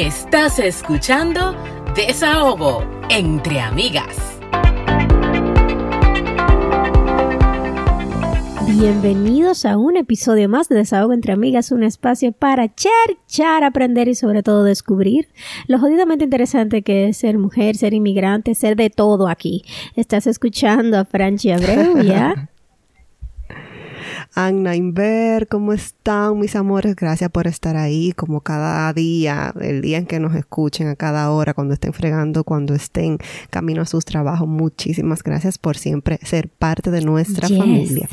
Estás escuchando Desahogo entre amigas. Bienvenidos a un episodio más de Desahogo entre Amigas, un espacio para cherchar, aprender y sobre todo descubrir lo jodidamente interesante que es ser mujer, ser inmigrante, ser de todo aquí. Estás escuchando a Franchi Abreu, ¿ya? Anna Inver, ¿cómo están mis amores? Gracias por estar ahí como cada día, el día en que nos escuchen, a cada hora, cuando estén fregando, cuando estén camino a sus trabajos. Muchísimas gracias por siempre ser parte de nuestra familia.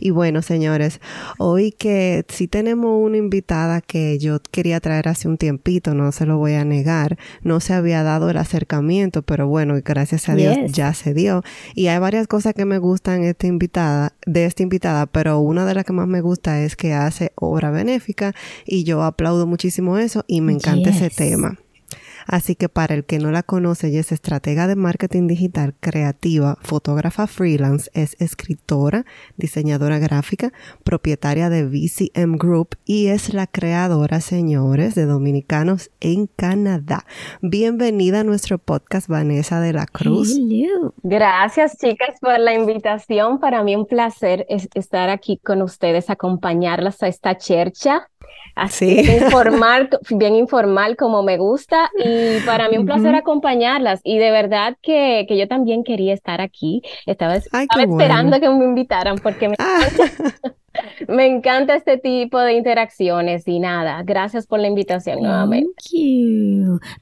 Y bueno, señores, hoy que sí tenemos una invitada que yo quería traer hace un tiempito, no se lo voy a negar, no se había dado el acercamiento, pero bueno, gracias a Dios ya se dio. Y hay varias cosas que me gustan esta invitada, de esta invitada, pero una de las que más me gusta es que hace obra benéfica y yo aplaudo muchísimo eso y me encanta ese tema. Así que para el que no la conoce, ella es estratega de marketing digital, creativa, fotógrafa freelance, es escritora, diseñadora gráfica, propietaria de VCM Group y es la creadora, señores, de Dominicanos en Canadá. Bienvenida a nuestro podcast, Vanessa de la Cruz. Gracias, chicas, por la invitación. Para mí un placer estar aquí con ustedes, acompañarlas a esta chercha Así, informal, bien informal como me gusta y para mí un placer acompañarlas y de verdad que, que, yo también quería estar aquí, estaba, esperando que me invitaran porque me, ah. me, encanta este tipo de interacciones y nada, gracias por la invitación nuevamente.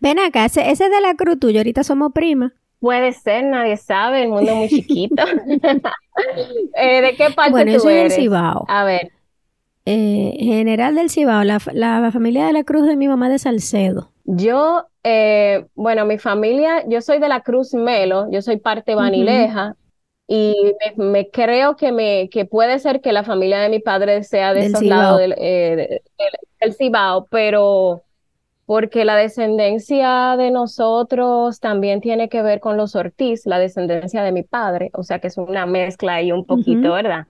Ven acá, ese, ese de la cruz tuyo, ahorita somos primas. Puede ser, nadie sabe, el mundo es muy chiquito. eh, ¿De qué parte bueno, tú soy eres? Cibao. A ver. Eh, general del Cibao, la, la, familia de la Cruz de mi mamá de Salcedo. Yo, eh, bueno, mi familia, yo soy de la Cruz Melo, yo soy parte vanileja y me, creo que, me, que puede ser que la familia de mi padre sea de esos lados del, eh, del Cibao, pero porque la descendencia de nosotros también tiene que ver con los Ortiz, la descendencia de mi padre, o sea que es una mezcla ahí un poquito, ¿verdad?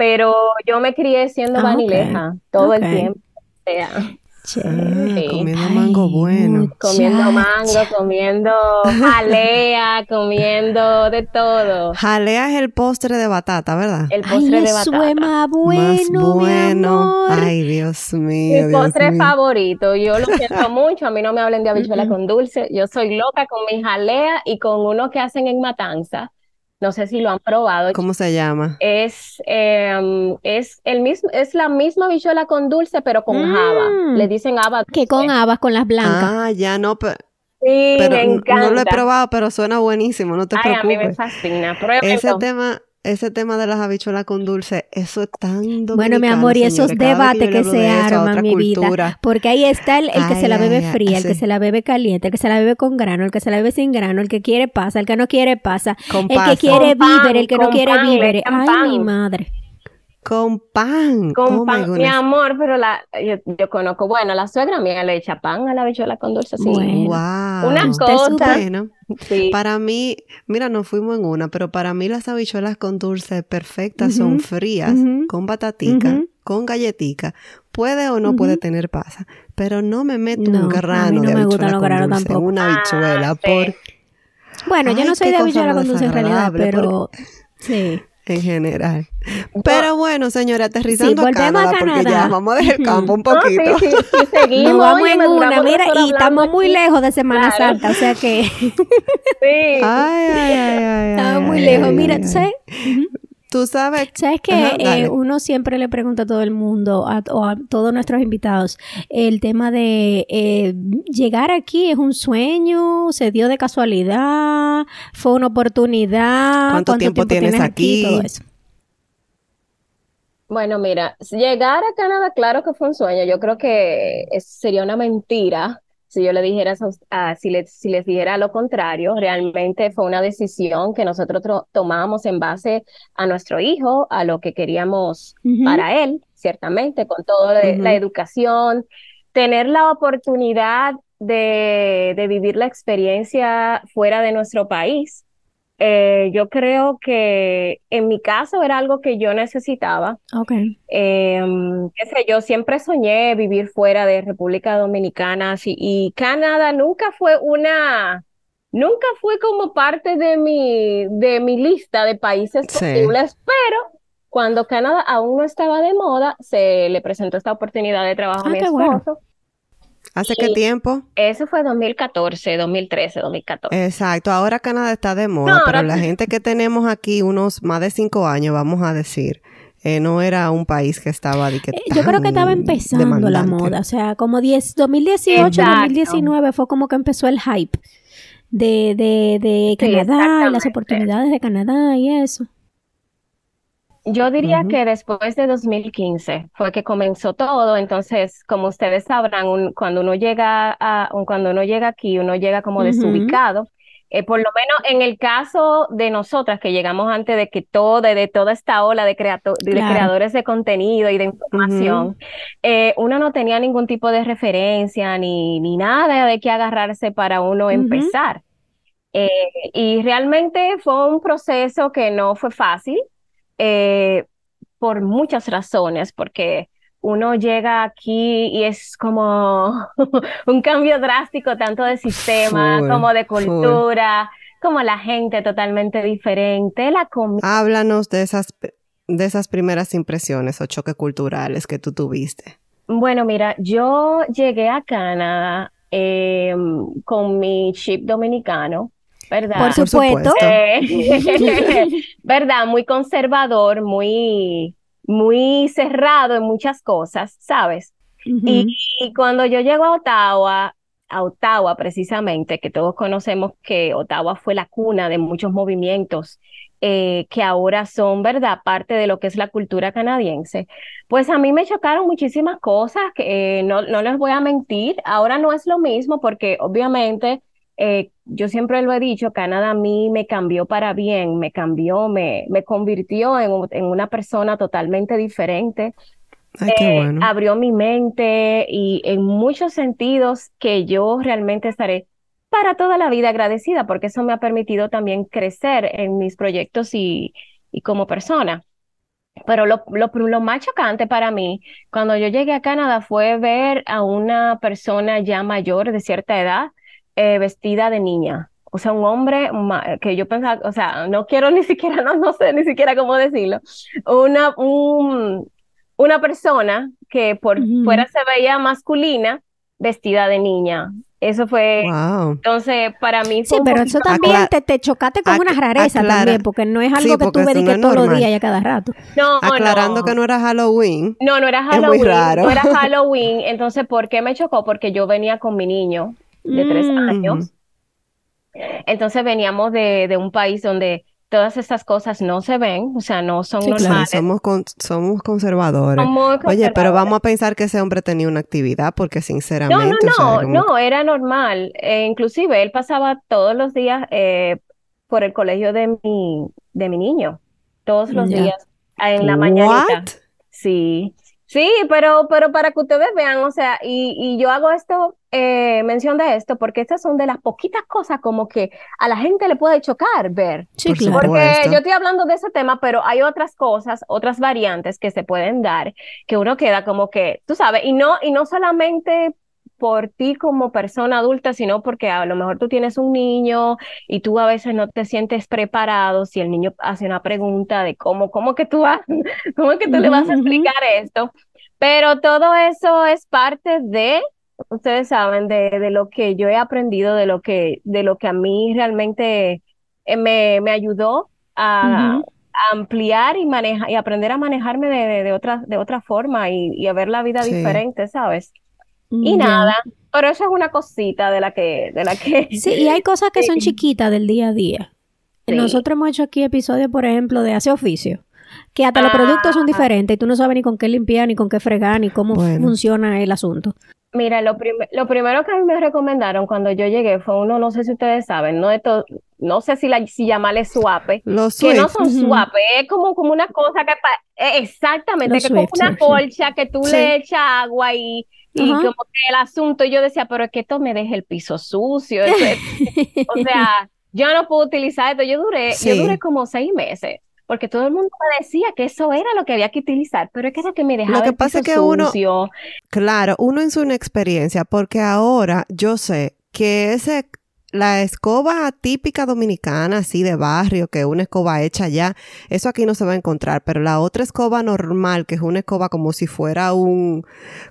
Pero yo me crié siendo ah, vanileja todo el tiempo. O sea, ah, comiendo mango bueno. Comiendo mango, comiendo jalea, comiendo de todo. Jalea es el postre de batata, ¿verdad? El postre de batata. Eso más bueno, bueno. Ay, Dios mío. Mi postre favorito. Yo lo siento mucho. A mí no me hablen de habichuela con dulce. Yo soy loca con mi jalea y con uno que hacen en Matanza no sé si lo han probado. ¿Cómo se llama? Es, em, es, el mismo, es la misma bichuela con dulce, pero con haba. Mm. Le dicen haba. Que con habas, con las blancas. Ah, ya no, pero... Sí, me encanta. No lo he probado, pero suena buenísimo, no te Ay, preocupes. a mí me fascina. Ese tema, ese tema de las habichuelas con dulce, eso es tan Bueno, mi amor, y esos debates que, se arman, mi vida. Porque ahí está el, que se la bebe fría, el que se la bebe caliente, el que se la bebe con grano, el que se la bebe sin grano, el que quiere pasa, el que no quiere pasa, el que quiere víver, el que no quiere víver. Ay, mi madre. Con pan. Con oh pan, mi amor, pero la, yo, conozco, bueno, la suegra mía le echa pan a la bichuela con dulce. Sí. Wow. Una cosa. Sí. Para mí, mira, nos fuimos en una, pero para mí las habichuelas con dulce perfectas son frías, con batatica, con galletica. Puede o no puede tener pasa, pero no me meto un grano de habichuela con dulce en una habichuela. Ah, Bueno, yo no soy de habichuela con dulce en realidad, pero... Sí en general. Pero bueno, señora, aterrizando a, Canadá, porque ya vamos a dejar el campo un poquito. sí, sí, seguimos. Nos vamos en una, mira, y estamos muy lejos de Semana Santa, o sea que... sí. Ay, ay, ay, ay. Estamos muy lejos. Mira, tú sabes... Tú sabes. Sabes que eh, uno siempre le pregunta a todo el mundo, a, o a todos nuestros invitados, el tema de eh, llegar aquí es un sueño, se dio de casualidad, fue una oportunidad. ¿Cuánto, tiempo, tienes, aquí? Todo eso. Bueno, mira, llegar a Canadá, claro que fue un sueño. Yo creo que sería una mentira si yo le dijera, si, les, si les dijera lo contrario, realmente fue una decisión que nosotros tomamos en base a nuestro hijo, a lo que queríamos para él, ciertamente, con toda la educación, tener la oportunidad de, de, vivir la experiencia fuera de nuestro país. Eh, yo creo que en mi caso era algo que yo necesitaba. Ok. Em, qué sé yo, siempre soñé vivir fuera de República Dominicana y Canadá nunca fue una, nunca fue como parte de mi, de mi lista de países Sí. posibles, pero cuando Canadá aún no estaba de moda, se le presentó esta oportunidad de trabajo a Ah, mi qué esposo. bueno. ¿Hace qué tiempo? Eso fue 2014, 2013, 2014. Exacto, ahora Canadá está de moda, No, pero ahora- la gente que tenemos aquí, unos más de cinco años, vamos a decir, eh, no era un país que estaba de que Eh, Yo creo que estaba empezando la moda, o sea, como 10, 2018, Exacto. 2019 fue como que empezó el hype de, de, de Sí, Canadá y las oportunidades de Canadá y eso. Yo diría Ujú. que después de 2015 fue que comenzó todo, entonces, como ustedes sabrán, un- cuando uno llega a, un- cuando uno llega aquí, uno llega como Ujú. desubicado. Eh, por lo menos en el caso de nosotras que llegamos antes de que todo, de, toda esta ola de, creato- de Claro. creadores de contenido y de información, eh, uno no tenía ningún tipo de referencia ni, ni nada de qué agarrarse para uno empezar. Eh, y realmente fue un proceso que no fue fácil eh, por muchas razones, porque uno llega aquí y es como un cambio drástico tanto de sistema Full, como de full. cultura, como la gente totalmente diferente, la comida. Háblanos de esas, de esas primeras impresiones o choques culturales que tú tuviste. Bueno, mira, yo llegué a Canadá eh, con mi chip dominicano, ¿verdad? Por supuesto. Eh, ¿verdad? Muy conservador, muy, muy cerrado en muchas cosas, ¿sabes? Y cuando yo llego a Ottawa, a Ottawa precisamente, que todos conocemos que Ottawa fue la cuna de muchos movimientos eh, que ahora son, ¿verdad?, parte de lo que es la cultura canadiense, pues a mí me chocaron muchísimas cosas que eh, no, no les voy a mentir, ahora no es lo mismo porque obviamente eh, yo siempre lo he dicho, Canadá a mí me cambió para bien, me cambió, me, me convirtió en, en una persona totalmente diferente Ay, qué eh, bueno. abrió mi mente y en muchos sentidos que yo realmente estaré para toda la vida agradecida porque eso me ha permitido también crecer en mis proyectos y, y como persona. Pero lo, lo, lo más chocante para mí cuando yo llegué a Canadá fue ver a una persona ya mayor de cierta edad eh, vestida de niña. O sea, un hombre que yo pensaba, o sea, no quiero ni siquiera, no, no sé ni siquiera cómo decirlo, una, un, una persona que por fuera se veía masculina vestida de niña. Eso fue, Wow. entonces para mí Sí, fue un pero eso también Acla- te, te chocaste con una rareza aclara- también, porque no es algo Sí, que tú porque ves eso de no todos los días y a cada rato. No, Aclarando no. que no era Halloween. No, no era Es muy Halloween, raro. no era Halloween. Entonces, ¿por qué me chocó? Porque yo venía con mi niño de tres Mm. años. Entonces veníamos de, de un país donde todas estas cosas no se ven, o sea, no son Sí, claro. Normales. somos, con- somos conservadores. Oye, pero vamos a pensar que ese hombre tenía una actividad porque No, sinceramente, no, o sea, no, como- no, era normal. Eh, inclusive él pasaba todos los días eh, por el colegio de mi, de mi niño, todos los días en la mañanita. What? Sí, sí, pero, pero para que ustedes vean, o sea, y, y yo hago esto, eh, mención de esto, porque estas son de las poquitas cosas como que a la gente le puede chocar ver. Sí, claro. Porque yo estoy hablando de ese tema, pero hay otras cosas, otras variantes que se pueden dar, que uno queda como que, tú sabes, y no, y no solamente por ti como persona adulta, sino porque a lo mejor tú tienes un niño y tú a veces no te sientes preparado si el niño hace una pregunta de cómo, cómo que tú vas, cómo que tú le vas a explicar esto. Pero todo eso es parte de, ustedes saben, de, de lo que yo he aprendido, de lo que, de lo que a mí realmente eh, me, me ayudó a, ampliar y manejar y aprender a manejarme de, de, de otra, de otra forma y, y a ver la vida Sí. diferente, ¿sabes? Y Ya. nada, pero eso es una cosita de la que, de la que Sí, y hay cosas que son chiquitas del día a día. Sí. Nosotros hemos hecho aquí episodios, por ejemplo, de hace oficio, que hasta los productos son Ah. diferentes y tú no sabes ni con qué limpiar, ni con qué fregar, ni cómo Bueno. funciona el asunto. Mira, lo, prim- lo primero que a mí me recomendaron cuando yo llegué fue uno, no sé si ustedes saben, no de no sé si, la, si llamarle suape, Los que no son suape, es como, como una cosa que, eh, exactamente, Los que es como una colcha que tú Sí. le echas agua y, y como que el asunto, y yo decía, pero es que esto me deja el piso sucio, o sea, yo no puedo utilizar esto. Yo duré, yo duré como seis meses porque todo el mundo me decía que eso era lo que había que utilizar, pero es que era que me dejaba Lo que pasa es que uno, claro, uno en su experiencia, porque ahora yo sé que ese la escoba típica dominicana, así de barrio, que es una escoba hecha ya, eso aquí no se va a encontrar, pero la otra escoba normal, que es una escoba como si fuera un,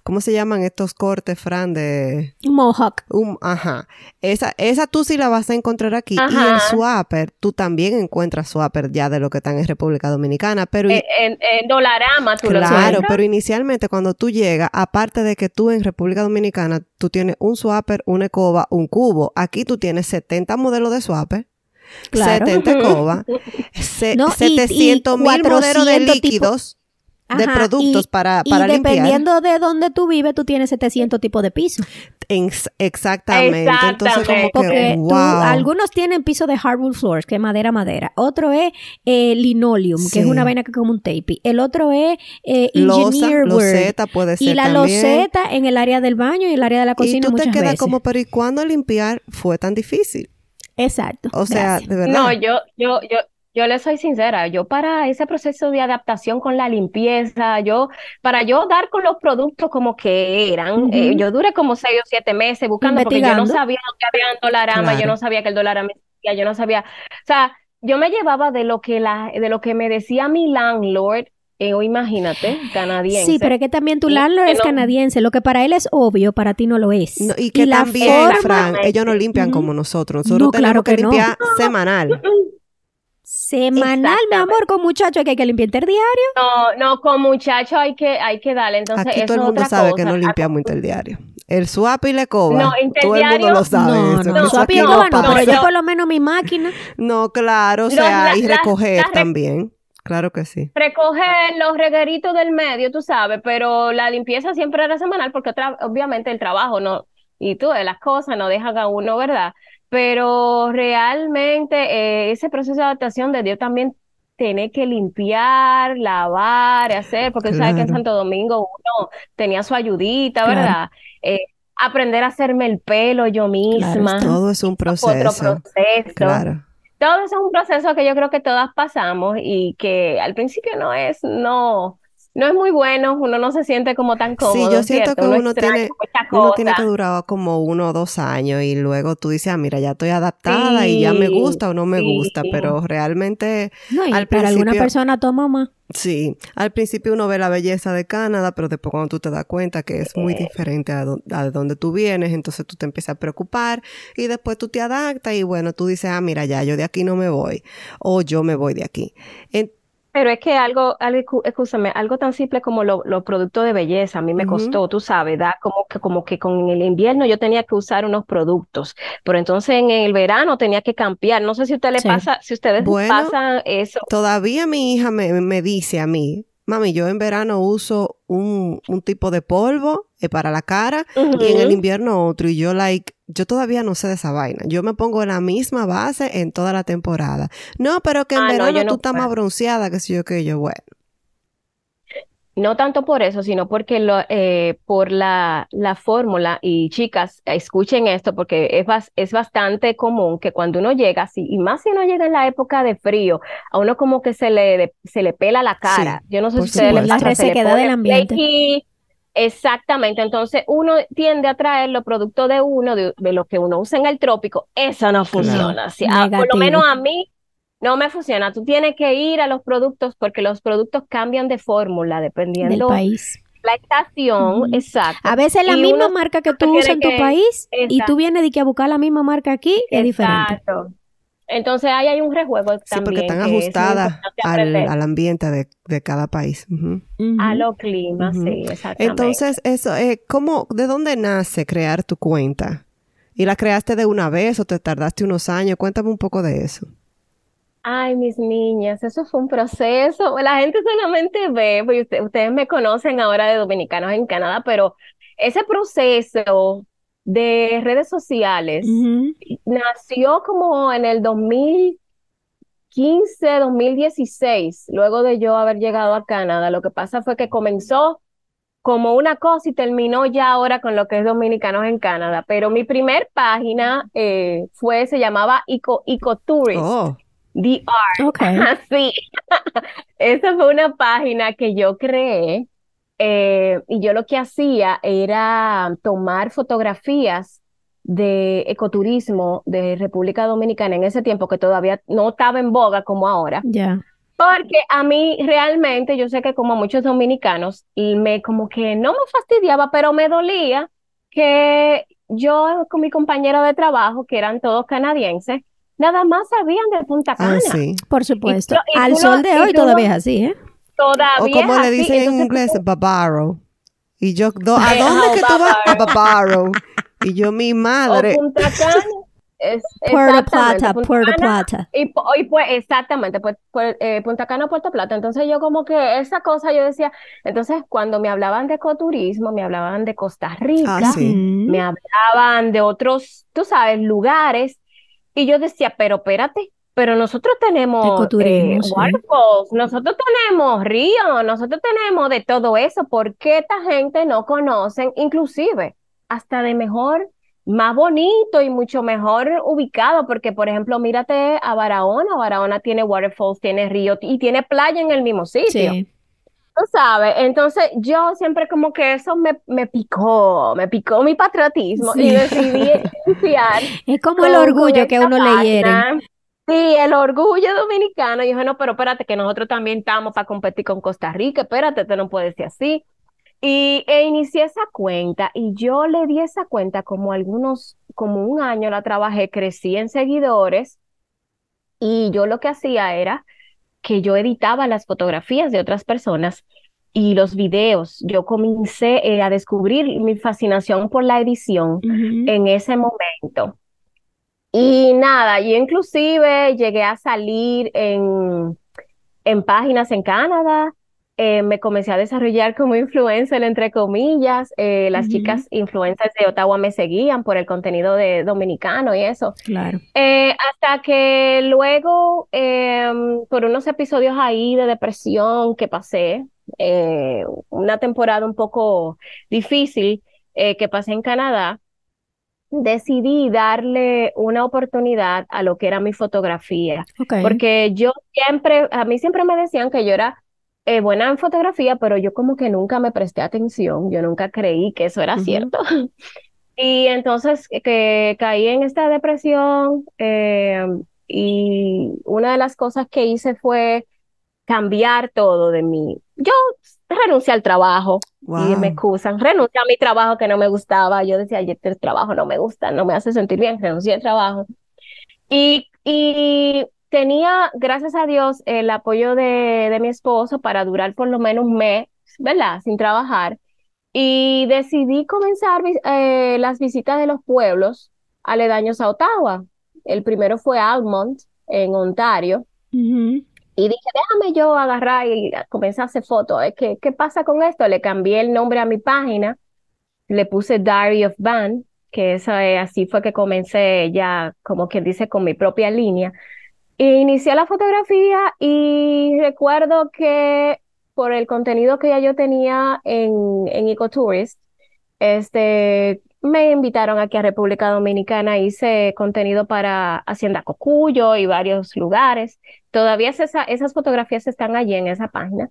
¿cómo se llaman estos cortes, Fran? De... Mohawk. Un, ajá. Esa, esa tú sí la vas a encontrar aquí. Y el swapper, tú también encuentras swapper ya de lo que están en República Dominicana, pero... En, en, Dolarama tú claro, lo Claro, pero inicialmente cuando tú llegas, aparte de que tú en República Dominicana, tú tienes un swapper, una escoba, un cubo, aquí tú tienes tiene 70 modelos de swapper, 70 escobas, 700 mil modelos de líquidos. De productos para, para y dependiendo de dónde tú vives, tú tienes 700 tipos de pisos. exactamente. Entonces, como que, wow. algunos tienen piso de hardwood floors, que es madera, madera. Otro es eh, linoleum, que es una vaina que es como un tape. El otro es eh, engineer loseta puede ser Y la loseta en el área del baño y el área de la cocina Y tú te quedas como, pero ¿y cuándo limpiar fue tan difícil? Exacto. O sea, de verdad. No, yo, yo, yo, yo le soy sincera, yo para ese proceso de adaptación con la limpieza, yo, para yo dar con los productos como que eran, eh, yo duré como seis o siete meses buscando porque yo no sabía lo que había en Dolarama, yo no sabía que el Dolarama existía, yo no sabía, o sea, yo me llevaba de lo que la, de lo que me decía mi landlord, eh, o imagínate, canadiense. Sí, pero es que también tu landlord es canadiense. Lo que para él es obvio, para ti no lo es. y que también, Fran, ellos no limpian como nosotros. Nosotros tenemos que, limpiar semanal. Semanal, mi amor, con muchacho hay que limpiar diario. No, no, con muchacho hay que, hay que darle. Entonces, Aquí todo el mundo sabe que no limpiamos interdiario. El swap y la coba. No, todo el mundo lo sabe. No, no, el swap y no, pero yo por lo menos mi máquina. No, claro, o sea, y recoger también. Claro que sí. Recoger los regueritos del medio, tú sabes, pero la limpieza siempre era semanal porque obviamente el trabajo no y tú las cosas no dejan a uno, ¿verdad? Pero realmente eh, ese proceso de adaptación de Dios también tiene que limpiar, lavar, hacer, porque sabes que en Santo Domingo uno tenía su ayudita, ¿verdad? Eh, aprender a hacerme el pelo yo misma. todo es un proceso. Otro proceso. Claro. Todo eso es un proceso que yo creo que todas pasamos y que al principio no es, no, no es muy bueno, uno no se siente como tan cómodo. Sí, yo siento que uno, tiene, uno tiene que durar como uno o dos años y luego tú dices, ah, mira, ya estoy adaptada y ya me gusta o no me gusta, pero realmente no, y para alguna persona toma más. Sí, al principio uno ve la belleza de Canadá, pero después cuando tú te das cuenta que es muy diferente a, de donde tú vienes, entonces tú te empiezas a preocupar y después tú te adaptas y bueno, tú dices, ah, mira, ya yo de aquí no me voy o yo me voy de aquí. Pero es que algo, algo escúchame, algo tan simple como los productos de belleza, a mí me costó, tú sabes, da como que, como que con el invierno yo tenía que usar unos productos, pero entonces en el verano tenía que cambiar. No sé si usted le pasa, si ustedes pasan eso. Todavía mi hija me, me dice a mí, mami, yo en verano uso un, un tipo de polvo eh, para la cara y en el invierno otro. Y yo, like, yo todavía no sé de esa vaina. Yo me pongo la misma base en toda la temporada. No, pero que en ah, verano tú estás más bronceada, que si yo que yo, bueno. No tanto por eso, sino porque lo, eh, por la, la fórmula, y chicas, escuchen esto, porque es, es bastante común que cuando uno llega, así, y más si uno llega en la época de frío, a uno como que se le, se le pela la cara. Yo no sé si ustedes les la resequedad del ambiente. Exactamente, entonces uno tiende a traer los productos de uno, de, lo que uno usa en el trópico, eso no funciona. Ah, por lo menos a mí no me funciona. Tú tienes que ir a los productos porque los productos cambian de fórmula dependiendo del país. La estación, exacto. A veces la misma marca que tú usas en tu país y tú vienes de que a buscar la misma marca aquí es diferente. Entonces ahí hay un rejuego también. Sí, porque están ajustadas al, ambiente de, cada país. A los climas, sí, exactamente. Entonces, eso, eh, ¿cómo, de dónde nace crear tu cuenta? ¿Y la creaste de una vez o te tardaste unos años? Cuéntame un poco de eso. Ay, mis niñas, eso fue un proceso. La gente solamente ve, pues ustedes me conocen ahora de dominicanos en Canadá, pero ese proceso de redes sociales nació como en el 2015, 2016, luego de yo haber llegado a Canadá. Lo que pasa fue que comenzó como una cosa y terminó ya ahora con lo que es Dominicanos en Canadá. Pero mi primer página eh, fue, se llamaba Eco, Ecotourist. Oh, DR. Ok. Sí, esa fue una página que yo creé eh, y yo lo que hacía era tomar fotografías de ecoturismo de República Dominicana en ese tiempo que todavía no estaba en boga como ahora. Ya. Porque a mí realmente, yo sé que como a muchos dominicanos, y me como que no me fastidiaba, pero me dolía que yo con mi compañero de trabajo, que eran todos canadienses, nada más sabían de Punta Cana. ah, sí. Por supuesto. tú- y Al tú sol lo- de hoy todavía es así, ¿eh? Todavía O como le así, dicen en inglés, babaro. Y yo, do- ¿a dónde que tú vas? A babaro. Y yo, mi o madre. Punta Cana, es, Puerto Plata, Punta Puerto Cana, Plata. Y, pues, exactamente, pues, pues, eh, Punta Cana, Puerto Plata. Entonces yo como que esa cosa yo decía, entonces cuando me hablaban de ecoturismo, me hablaban de Costa Rica, Ah, sí. Me hablaban de otros, tú sabes, lugares, y yo decía, pero espérate, pero nosotros tenemos eh, sí. waterfalls, nosotros tenemos ríos, nosotros tenemos de todo eso, ¿por qué esta gente no conocen, inclusive, hasta de mejor, más bonito y mucho mejor ubicado? Porque, por ejemplo, mírate a Barahona, Barahona tiene waterfalls, tiene río y tiene playa en el mismo sitio. Sí. Tú sabes, entonces yo siempre como que eso me, me picó, me picó mi patriotismo Sí. y decidí iniciar Es como el orgullo que uno le hiere. Sí, el orgullo dominicano. Y dije, no, pero espérate, que nosotros también estamos para competir con Costa Rica, espérate, esto no puede ser así. Y e inicié esa cuenta y yo le di esa cuenta como algunos, como un año la trabajé, crecí en seguidores y yo lo que hacía era que yo editaba las fotografías de otras personas y los videos. Yo comencé eh, a descubrir mi fascinación por la edición Ujú. en ese momento. Y nada, yo inclusive llegué a salir en, en páginas en Canadá, eh, me comencé a desarrollar como influencer, entre comillas, eh, las chicas influencers de Ottawa me seguían por el contenido de dominicano y eso. Claro. Eh, hasta que luego, em, por unos episodios ahí de depresión que pasé, una temporada un poco difícil que pasé en Canadá, decidí darle una oportunidad a lo que era mi fotografía, Ok. porque yo siempre, a mí siempre me decían que yo era eh, buena en fotografía, pero yo como que nunca me presté atención, yo nunca creí que eso era cierto. Y entonces eh, que caí en esta depresión eh, y una de las cosas que hice fue cambiar todo de mí. Yo renuncié al trabajo y me excusan, renuncié a mi trabajo que no me gustaba. Yo decía, "Ay, este trabajo no me gusta, no me hace sentir bien, renuncié al trabajo. Y, y tenía, gracias a Dios, el apoyo de, de mi esposo para durar por lo menos un mes, ¿verdad? Sin trabajar. Y decidí comenzar eh, las visitas de los pueblos aledaños a Ottawa. El primero fue Almont, en Ontario. Y dije, déjame yo agarrar y comenzar a hacer fotos. ¿Qué, qué pasa con esto? Le cambié el nombre a mi página, le puse Diary of Van, que así fue que comencé ya, como quien dice, con mi propia línea. E inicié la fotografía y recuerdo que por el contenido que ya yo tenía en, en Ecotourist, este, me invitaron aquí a República Dominicana, hice contenido para Hacienda Cocuyo y varios lugares. Todavía esa- esas fotografías están allí en esa página.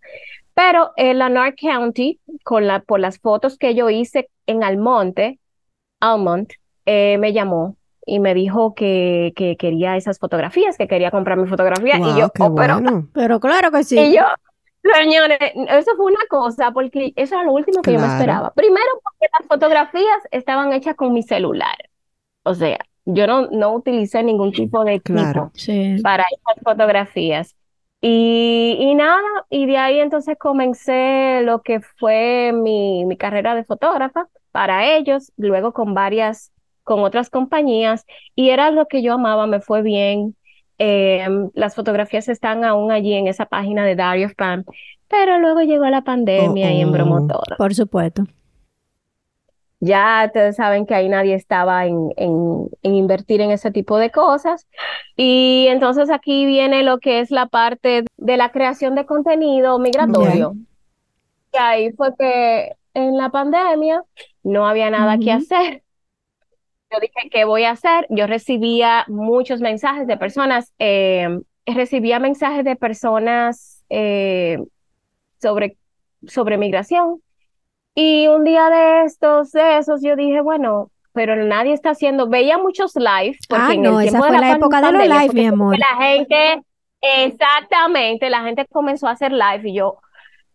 Pero en la North County, con la, por las fotos que yo hice en Almonte, Almont, eh, me llamó y me dijo que, que quería esas fotografías, que quería comprar mi fotografía. Y yo, qué "Oh, pero bueno. Pero claro que sí. y yo, señores, eso fue una cosa, porque eso era lo último que yo me esperaba. Primero, porque las fotografías estaban hechas con mi celular. O sea, yo no, no utilicé ningún tipo de equipo Claro. Sí. para esas fotografías. Y, y nada, y de ahí entonces comencé lo que fue mi, mi carrera de fotógrafa para ellos, luego con varias, con otras compañías, y era lo que yo amaba, me fue bien. Em, las fotografías están aún allí en esa página de Diary of Pam, pero luego llegó la pandemia y Oh, embromó oh. todo. Por supuesto. Ya ustedes saben que ahí nadie estaba en, en, en invertir en ese tipo de cosas. Y entonces aquí viene lo que es la parte de la creación de contenido migratorio. Y ahí fue que en la pandemia, no había nada que hacer. Yo dije, ¿qué voy a hacer? Yo recibía muchos mensajes de personas, eh, recibía mensajes de personas eh, sobre, sobre migración. Y un día de estos, de esos, yo dije, bueno, pero nadie está haciendo, veía muchos live. Porque ah, no, esa fue la, época de los live, mi amor. La gente, exactamente, la gente comenzó a hacer live y yo,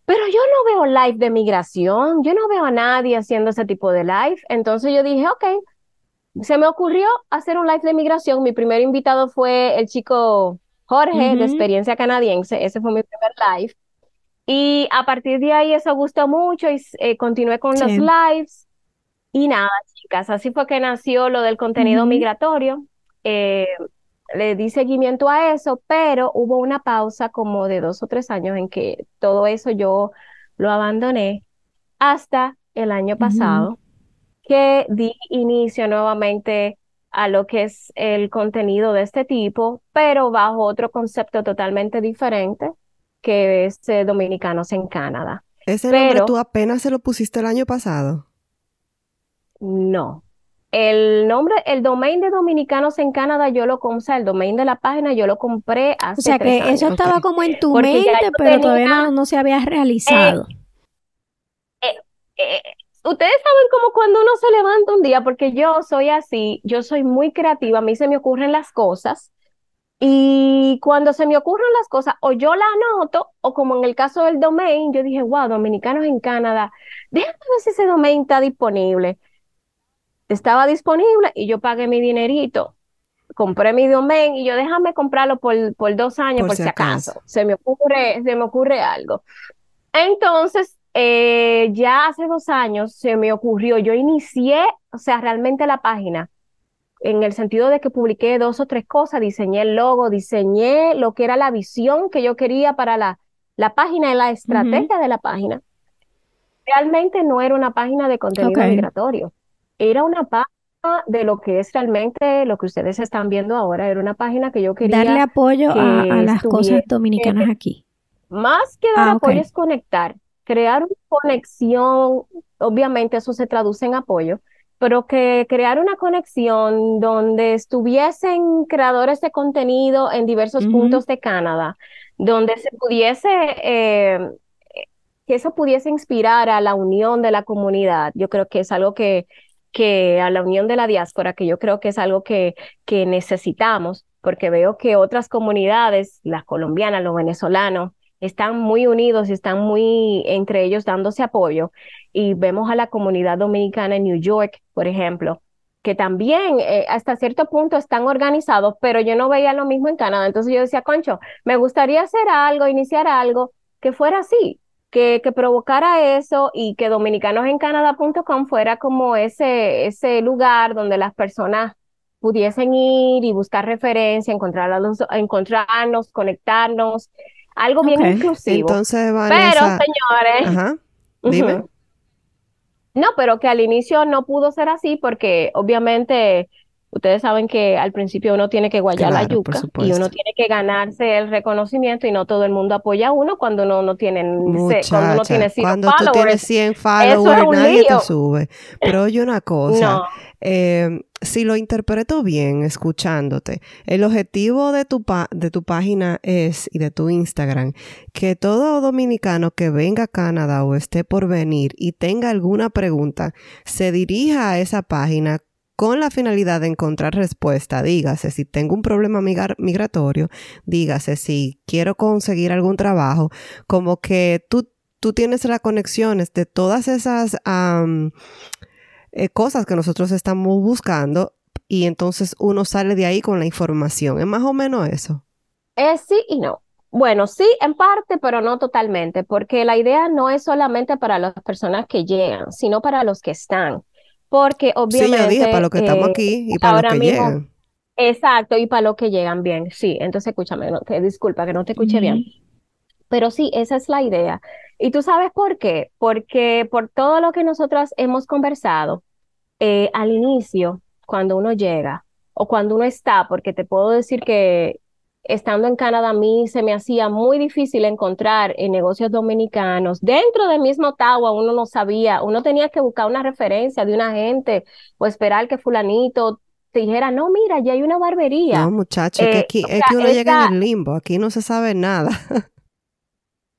pero yo no veo live de migración, yo no veo a nadie haciendo ese tipo de live. Entonces yo dije, ok, se me ocurrió hacer un live de migración. Mi primer invitado fue el chico Jorge de Experiencia Canadiense, ese fue mi primer live. Y a partir de ahí eso gustó mucho y eh, continué con los lives. Y nada, chicas, así fue que nació lo del contenido migratorio. Eh, le di seguimiento a eso, pero hubo una pausa como de dos o tres años en que todo eso yo lo abandoné hasta el año pasado, que di inicio nuevamente a lo que es el contenido de este tipo, pero bajo otro concepto totalmente diferente, que es eh, Dominicanos en Canadá. ¿Ese nombre tú apenas se lo pusiste el año pasado? No. El nombre, el domain de Dominicanos en Canadá, yo lo compré, el domain de la página, yo lo compré hace O sea que eso estaba como en tu mente, pero todavía no, se había realizado. Eh, ustedes saben como cuando uno se levanta un día, porque yo soy así, yo soy muy creativa, a mí se me ocurren las cosas y cuando se me ocurren las cosas, o yo la anoto, o como en el caso del domain, yo dije, wow, dominicanos en Canadá, déjame ver si ese domain está disponible. Estaba disponible y yo pagué mi dinerito, compré mi domain y yo déjame comprarlo por, por dos años por, si acaso. Se me ocurre, se me ocurre algo. Entonces, eh, ya hace dos años se me ocurrió, yo inicié, o sea, realmente la página en el sentido de que publiqué dos o tres cosas, diseñé el logo, diseñé lo que era la visión que yo quería para la, la página y la estrategia de la página. Realmente no era una página de contenido migratorio, era una página de lo que es realmente lo que ustedes están viendo ahora, era una página que yo quería... Darle apoyo a, las cosas dominicanas aquí. Más que dar ah, apoyo es conectar, crear una conexión, obviamente eso se traduce en apoyo, pero que crear una conexión donde estuviesen creadores de contenido en diversos puntos de Canadá, donde se pudiese, eh, que eso pudiese inspirar a la unión de la comunidad. Yo creo que es algo que, que a la unión de la diáspora, que yo creo que es algo que, que necesitamos, porque veo que otras comunidades, las colombianas, los venezolanos, están muy unidos y están muy entre ellos dándose apoyo. Y vemos a la comunidad dominicana en New York, por ejemplo, que también eh, hasta cierto punto están organizados, pero yo no veía lo mismo en Canadá. Entonces yo decía, Concho, me gustaría hacer algo, iniciar algo que fuera así, que, que provocara eso y que dominicanosencanada.com fuera como ese, ese lugar donde las personas pudiesen ir y buscar referencia, encontrarnos, encontrarnos conectarnos algo bien inclusivo. Entonces, Pero, señores. Ajá. Dime. No, pero que al inicio no pudo ser así porque obviamente ustedes saben que al principio uno tiene que guayar la yuca y uno tiene que ganarse el reconocimiento y no todo el mundo apoya a uno cuando uno no tiene cuando uno tiene 100 cuando tú tienes 100 followers nadie te sube. Pero oye una cosa, no. eh, si lo interpreto bien escuchándote, el objetivo de tu, de tu página es, y de tu Instagram, que todo dominicano que venga a Canadá o esté por venir y tenga alguna pregunta, se dirija a esa página con la finalidad de encontrar respuesta. Dígase si tengo un problema migratorio, dígase si quiero conseguir algún trabajo, como que tú, tú tienes las conexiones de todas esas eh, cosas que nosotros estamos buscando y entonces uno sale de ahí con la información. ¿Es más o menos eso? Es sí y no. Bueno, sí, en parte, pero no totalmente, porque la idea no es solamente para las personas que llegan, sino para los que están. Porque obviamente. Sí, yo dije para los que estamos eh, aquí y para los que llegan. Exacto, y para los que llegan bien. Sí, entonces escúchame, que, disculpa que no te escuché bien. Pero sí, esa es la idea. ¿Y tú sabes por qué? Porque por todo lo que nosotras hemos conversado eh, al inicio, cuando uno llega o cuando uno está, porque te puedo decir que estando en Canadá, a mí se me hacía muy difícil encontrar en negocios dominicanos. Dentro del mismo Ottawa, uno no sabía, uno tenía que buscar una referencia de un agente o esperar que fulanito te dijera, no, mira, ya hay una barbería. No, muchacho, que aquí, es que uno llega en el limbo, aquí no se sabe nada.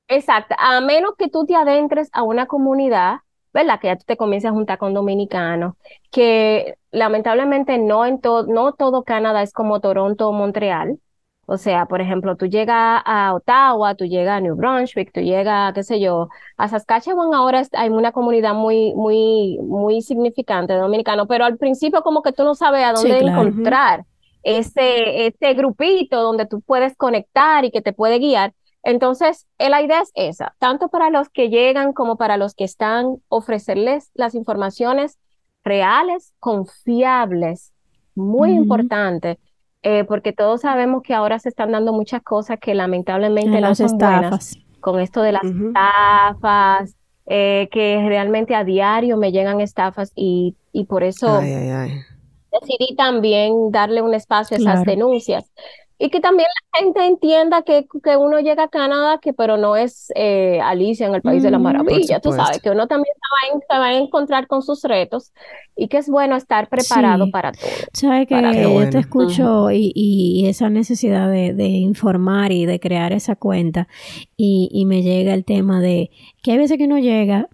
Exacto, a menos que tú te adentres a una comunidad, ¿verdad? Que ya tú te comiences a juntar con dominicanos, que lamentablemente no en todo, no todo Canadá es como Toronto o Montreal. O sea, por ejemplo, tú llegas a Ottawa, tú llegas a New Brunswick, tú llegas, qué sé yo, a Saskatchewan ahora hay una comunidad muy, muy, muy significante de dominicanos, pero al principio como que tú no sabes a dónde encontrar ese, ese grupito donde tú puedes conectar y que te puede guiar. Entonces, la idea es esa, tanto para los que llegan como para los que están, ofrecerles las informaciones reales, confiables, muy importante eh, porque todos sabemos que ahora se están dando muchas cosas que lamentablemente no son buenas. Con esto de las estafas, eh, que realmente a diario me llegan estafas y, y por eso decidí también darle un espacio a esas denuncias. Y que también la gente entienda que, que uno llega a Canadá, que pero no es eh, Alicia en el País de la Maravilla, tú sabes, que uno también se va, a, encontrar con sus retos y que es bueno estar preparado para todo. Sabes que yo te escucho y, y, esa necesidad de, de, informar y de crear esa cuenta y, y me llega el tema de que hay veces que uno llega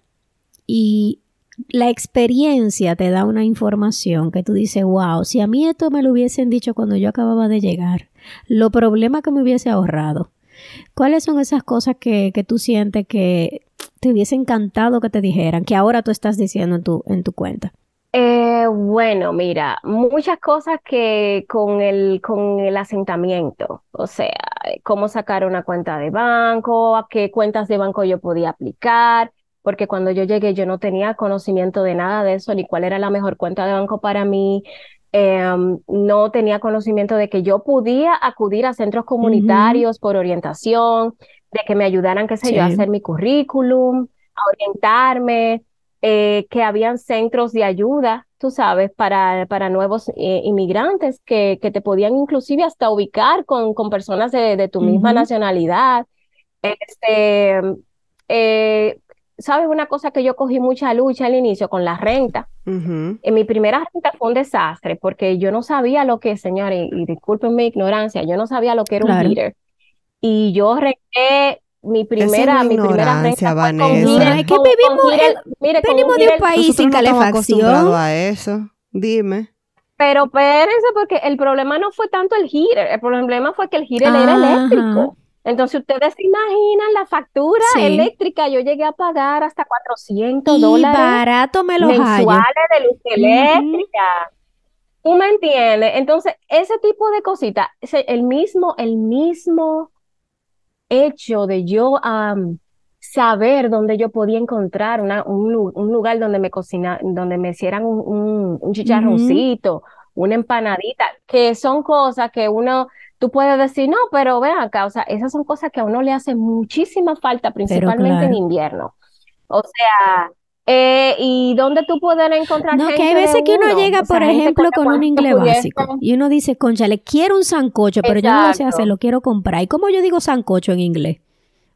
y la experiencia te da una información que tú dices, wow, si a mí esto me lo hubiesen dicho cuando yo acababa de llegar, lo problema que me hubiese ahorrado. ¿Cuáles son esas cosas que, que tú sientes que te hubiese encantado que te dijeran, que ahora tú estás diciendo en tu, en tu cuenta? Eh, bueno, mira, muchas cosas que con el, con el asentamiento, o sea, cómo sacar una cuenta de banco, a qué cuentas de banco yo podía aplicar, porque cuando yo llegué yo no tenía conocimiento de nada de eso, ni cuál era la mejor cuenta de banco para mí, Em, no tenía conocimiento de que yo podía acudir a centros comunitarios por orientación, de que me ayudaran, qué sé yo, a hacer mi currículum, a orientarme, eh, que habían centros de ayuda, tú sabes, para, para nuevos eh, inmigrantes que, que, te podían inclusive hasta ubicar con, con personas de, de tu misma nacionalidad. Este, eh, ¿sabes una cosa que yo cogí mucha lucha al inicio con la renta? En mi primera renta fue un desastre porque yo no sabía lo que, señores, y, disculpen mi ignorancia, yo no sabía lo que era un heater. Y yo renté mi primera, mi primera renta fue con Es que vivimos, venimos de un país sin calefacción. a eso, dime. Pero espérense, porque el problema no fue tanto el heater, el problema fue que el heater era eléctrico. Entonces, ustedes se imaginan la factura eléctrica. Yo llegué a pagar hasta 400 y dólares barato me lo mensuales de luz eléctrica. ¿Tú me entiendes? Entonces, ese tipo de cositas, el mismo, el mismo hecho de yo saber dónde yo podía encontrar una, un, lugar donde me cocina, donde me hicieran un, un, chicharroncito, una empanadita, que son cosas que uno tú puedes decir, no, pero vean acá, o sea, esas son cosas que a uno le hacen muchísima falta, principalmente en invierno. O sea, eh, y dónde tú puedes encontrar no, que hay veces que uno llega, por ejemplo, con un inglés básico y uno dice, concha, le quiero un sancocho, pero yo no lo sé hacer, lo quiero comprar. ¿Y cómo yo digo sancocho en inglés?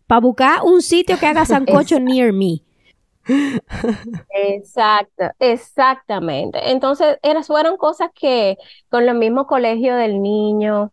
Para buscar un sitio que haga sancocho near me. Exacto, exactamente. Entonces, eras, fueron cosas que con los mismos colegios del niño,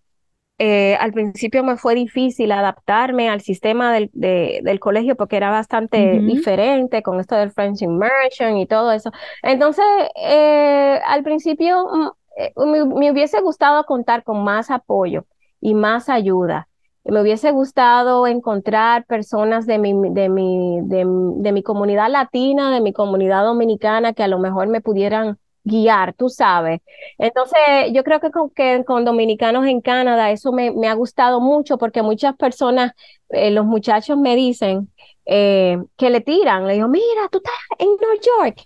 eh, al principio me fue difícil adaptarme al sistema del, del colegio porque era bastante diferente con esto del French Immersion y todo eso. Entonces, eh, al principio mm, eh, me, hubiese gustado contar con más apoyo y más ayuda. Me hubiese gustado encontrar personas de mi, de, mi, de, de mi comunidad latina, de mi comunidad dominicana, que a lo mejor me pudieran guiar, tú sabes. Entonces, yo creo que con, que con dominicanos en Canadá eso me, me, ha gustado mucho porque muchas personas, eh, los muchachos me dicen eh, que le tiran, le digo, mira, tú estás en New York,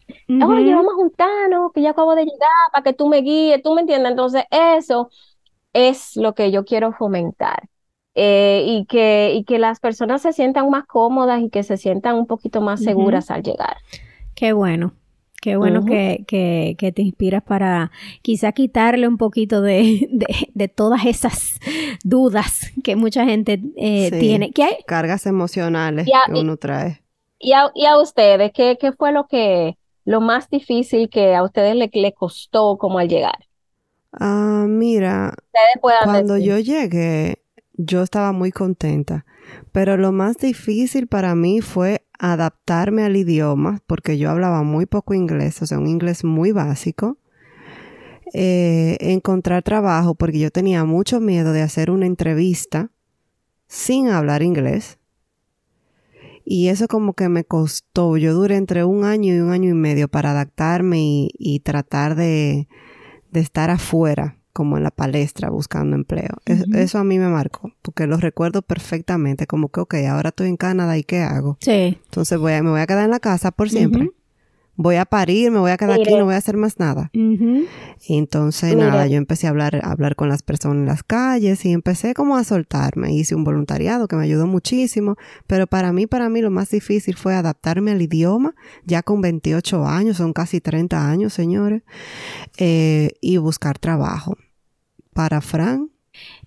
oye, vamos a juntarnos, que ya acabo de llegar, para que tú me guíes, tú me entiendes. Entonces, eso es lo que yo quiero fomentar. Eh, y, que, y que las personas se sientan más cómodas y que se sientan un poquito más seguras al llegar. Qué bueno. Qué bueno que, que, que, te inspiras para quizá quitarle un poquito de, de, todas esas dudas que mucha gente eh, tiene. ¿Qué hay? Cargas emocionales que uno trae. Y a, y a ustedes, ¿qué, ¿qué, fue lo que lo más difícil que a ustedes le, le costó como al llegar? Ah, mira, cuando yo llegué, yo estaba muy contenta, pero lo más difícil para mí fue adaptarme al idioma, porque yo hablaba muy poco inglés, o sea, un inglés muy básico. Eh, encontrar trabajo, porque yo tenía mucho miedo de hacer una entrevista sin hablar inglés. Y eso como que me costó. Yo duré entre un año y un año y medio para adaptarme y, tratar de, de estar afuera como en la palestra buscando empleo. eso a mí me marcó, porque lo recuerdo perfectamente, como que, ok, ahora estoy en Canadá y ¿qué hago? Sí. Entonces voy a, me voy a quedar en la casa por siempre. Voy a parir, me voy a quedar aquí, no voy a hacer más nada. Y entonces, nada, yo empecé a hablar, a hablar con las personas en las calles y empecé como a soltarme. Hice un voluntariado que me ayudó muchísimo, pero para mí, para mí lo más difícil fue adaptarme al idioma, ya con 28 años, son casi 30 años, señores, eh, y buscar trabajo para Fran?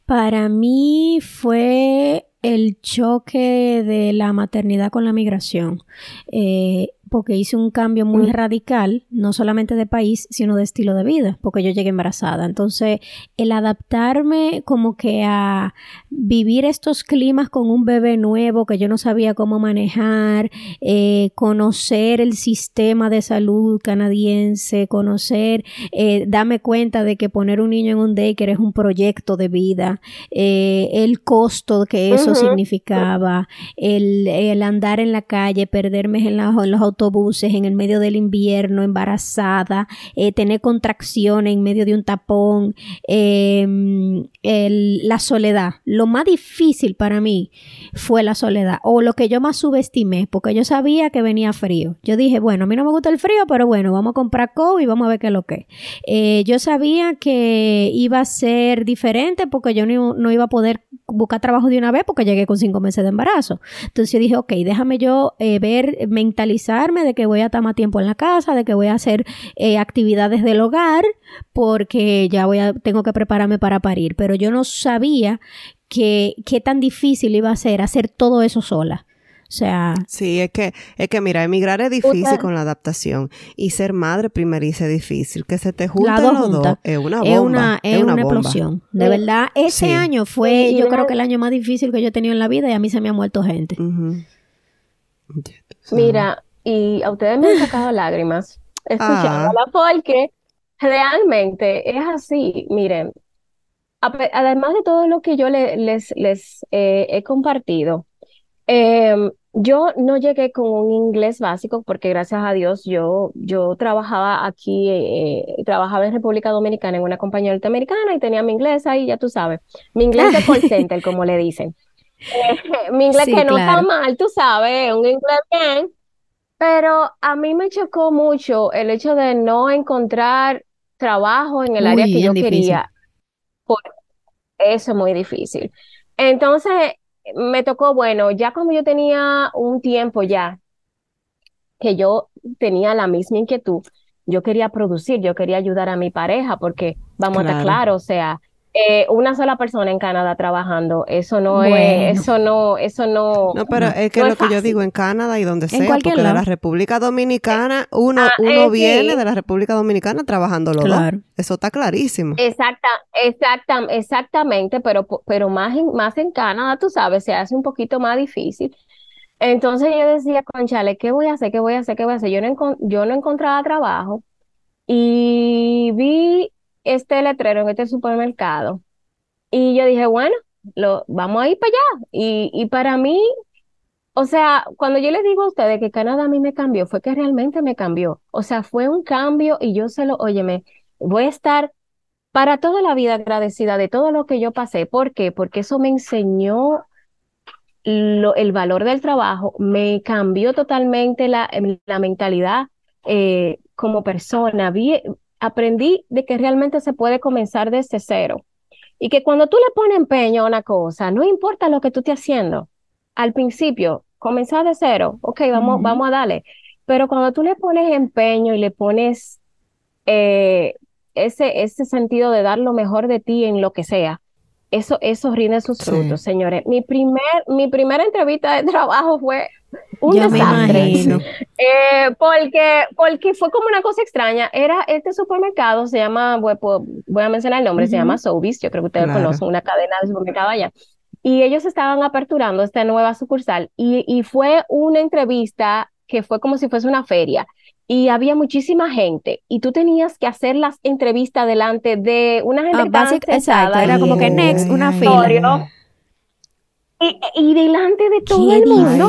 Para mí fue el choque de la maternidad con la migración. Eh, porque hice un cambio muy mm. radical, no solamente de país, sino de estilo de vida, porque yo llegué embarazada. Entonces, el adaptarme como que a vivir estos climas con un bebé nuevo que yo no sabía cómo manejar, eh, conocer el sistema de salud canadiense, conocer, eh, darme cuenta de que poner un niño en un daycare es un proyecto de vida, eh, el costo que eso significaba, el, el, andar en la calle, perderme en, la, en los autobuses en el medio del invierno, embarazada, eh, tener contracciones en medio de un tapón, em, la soledad. Lo más difícil para mí fue la soledad, o lo que yo más subestimé, porque yo sabía que venía frío. Yo dije, bueno, a mí no me gusta el frío, pero bueno, vamos a comprar co y vamos a ver qué es lo que eh, yo sabía que iba a ser diferente porque yo no, no iba a poder buscar trabajo de una vez porque llegué con cinco meses de embarazo. Entonces yo dije, ok, déjame yo eh, ver, de que voy a estar más tiempo en la casa, de que voy a hacer eh, actividades del hogar, porque ya voy a, tengo que prepararme para parir. Pero yo no sabía que qué tan difícil iba a ser hacer todo eso sola. O sea. Sí, es que, es que mira, emigrar es difícil con la adaptación. Y ser madre primeriza es difícil. Que se te junten los dos es una bomba. Es una, es una, explosión. De verdad, ese año fue, yo creo que el año más difícil que yo he tenido en la vida y a mí se me ha muerto gente. Mira, y a ustedes me han sacado lágrimas escuchándola ah. porque realmente es así. Miren, además de todo lo que yo les, les eh, he compartido, eh, yo no llegué con un inglés básico porque gracias a Dios yo, yo trabajaba aquí, eh, trabajaba en República Dominicana en una compañía norteamericana y tenía mi inglés ahí, ya tú sabes, mi inglés de call center, como le dicen. Eh, mi inglés que no está mal, tú sabes, un inglés bien, pero a mí me chocó mucho el hecho de no encontrar trabajo en el área que yo quería. Por eso es muy difícil. Entonces, me tocó, bueno, ya como yo tenía un tiempo ya que yo tenía la misma inquietud, yo quería producir, yo quería ayudar a mi pareja, porque vamos a estar claro, o sea, eh, una sola persona en Canadá trabajando, eso no es, eso no, eso no. No, pero es que lo que yo digo en Canadá y donde sea, porque de la República Dominicana, uno, ah, uno eh, viene de la República Dominicana trabajando claro. Eso está clarísimo. Exacta, exacta, exactamente, pero, pero más en, más en Canadá, tú sabes, se hace un poquito más difícil. Entonces yo decía, conchale, ¿qué voy a hacer? ¿Qué voy a hacer? ¿Qué voy a hacer? Yo no, yo no encontraba trabajo y vi este letrero en este supermercado. Y yo dije, bueno, lo, vamos a ir para allá. Y, y para mí, o sea, cuando yo les digo a ustedes que Canadá a mí me cambió, fue que realmente me cambió. O sea, fue un cambio y yo se lo, óyeme, voy a estar para toda la vida agradecida de todo lo que yo pasé. ¿Por qué? Porque eso me enseñó lo, el valor del trabajo, me cambió totalmente la, la mentalidad eh, como persona. Aprendí de que realmente se puede comenzar desde cero. Y que cuando tú le pones empeño a una cosa, no importa lo que tú estés haciendo, al principio, comenzar de cero, ok, vamos, vamos a darle. pero cuando tú le pones empeño y le pones eh, ese, ese sentido de dar lo mejor de ti en lo que sea, eso, eso rinde sus frutos, señores. Mi primer, mi primera entrevista de trabajo fue un desastre. Eh, porque, porque fue como una cosa extraña. Era este supermercado, se llama, voy, a mencionar el nombre, se llama Sobeys, yo creo que ustedes conocen, una cadena de supermercado allá. Y ellos estaban aperturando esta nueva sucursal y, y fue una entrevista que fue como si fuese una feria y había muchísima gente y tú tenías que hacer las entrevistas delante de una gente ah, que exacto, era como que next, una fila. Y, y, delante de todo el mundo.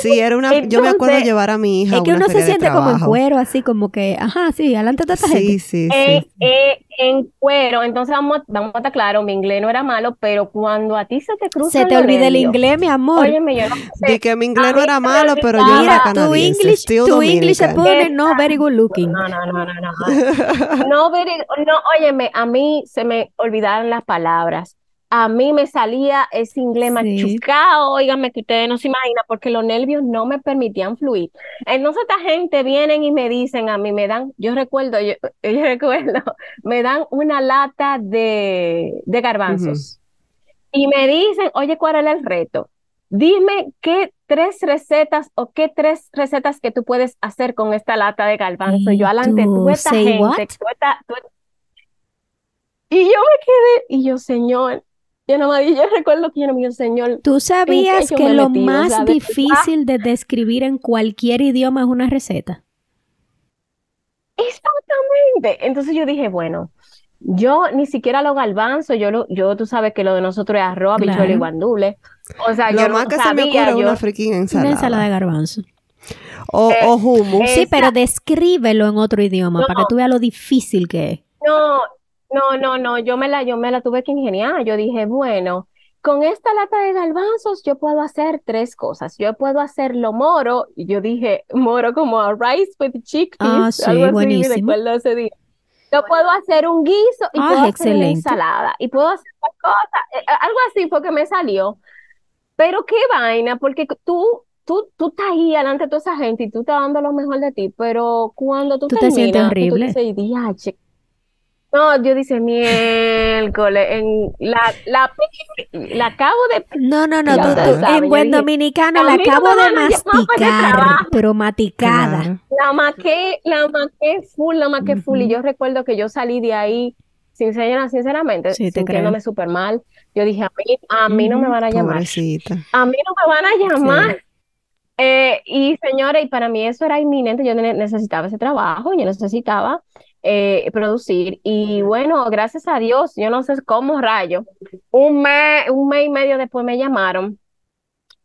sí, era una. yo me acuerdo llevar a mi hija. Es que uno se siente como en cuero, así como que, ajá, sí, adelante de esta sí, gente. Sí, eh, sí. Eh, en cuero, entonces vamos, vamos a estar claro, mi inglés no era malo, pero cuando a ti se te cruza. Se te olvida el inglés, mi amor. Óyeme, yo no sé. que mi inglés no era malo, pero yo era canadiense. Tu English, tu English se pone no very good looking. No, no, no, no, no. no, very, no, óyeme, a mí se me olvidaron las palabras a mí me salía ese inglés machucado, oígame que ustedes no se imaginan, porque los nervios no me permitían fluir. Entonces esta gente vienen y me dicen a mí, me dan, yo recuerdo, yo, recuerdo, me dan una lata de, de garbanzos y me dicen, oye, ¿cuál era el reto? Dime qué tres recetas o qué tres recetas que tú puedes hacer con esta lata de garbanzos. yo adelante, tú esta gente, Y yo me quedé, y yo, señor, yo no me yo recuerdo que yo no me Señor. ¿Tú sabías que, lo más difícil de describir en cualquier idioma es una receta? Exactamente. Entonces yo dije, bueno, yo ni siquiera lo galvanzo, yo lo, yo tú sabes que lo de nosotros es arroz, claro. y guandule. O sea, lo yo más no que sabía, se me ocurre yo, una freaking ensalada. Una ensalada de garbanzo. O, Eh, o hummus. Sí, pero descríbelo en otro idioma No. para que tú veas lo difícil que es. No, no, no, no, yo me la, yo me la tuve que ingeniar. Yo dije, bueno, con esta lata de garbanzos yo puedo hacer tres cosas. Yo puedo hacerlo moro, y yo dije moro como a rice with chickpeas, Ah, sí, algo así, buenísimo. recuerdo ese día. Yo puedo hacer un guiso y Ah, puedo hacer una ensalada y puedo hacer otra cosa, eh, algo así fue que me salió. Pero qué vaina, porque tú, tú, tú estás ahí delante de toda esa gente y tú estás dando lo mejor de ti, pero cuando tú Tú te sientes tú horrible. No, yo dice miércoles, en la, la, la acabo de No, no, no, tú, tú- en buen dije, dominicano "A la no acabo de masticar, trabajo". pero maticada. Claro. La maqué, la maqué full, la maqué full. Y yo recuerdo que yo salí de ahí, sincera, sinceramente, Sí, te sintiéndome súper mal. Yo dije, a mí, a mí no me van a llamar. Pobrecita. A mí no me van a llamar. Eh, y señora, y para mí eso era inminente. Yo ne- necesitaba ese trabajo, yo necesitaba eh, producir. Y bueno, gracias a Dios, yo no sé cómo rayo. Un mes, un mes y medio después me llamaron.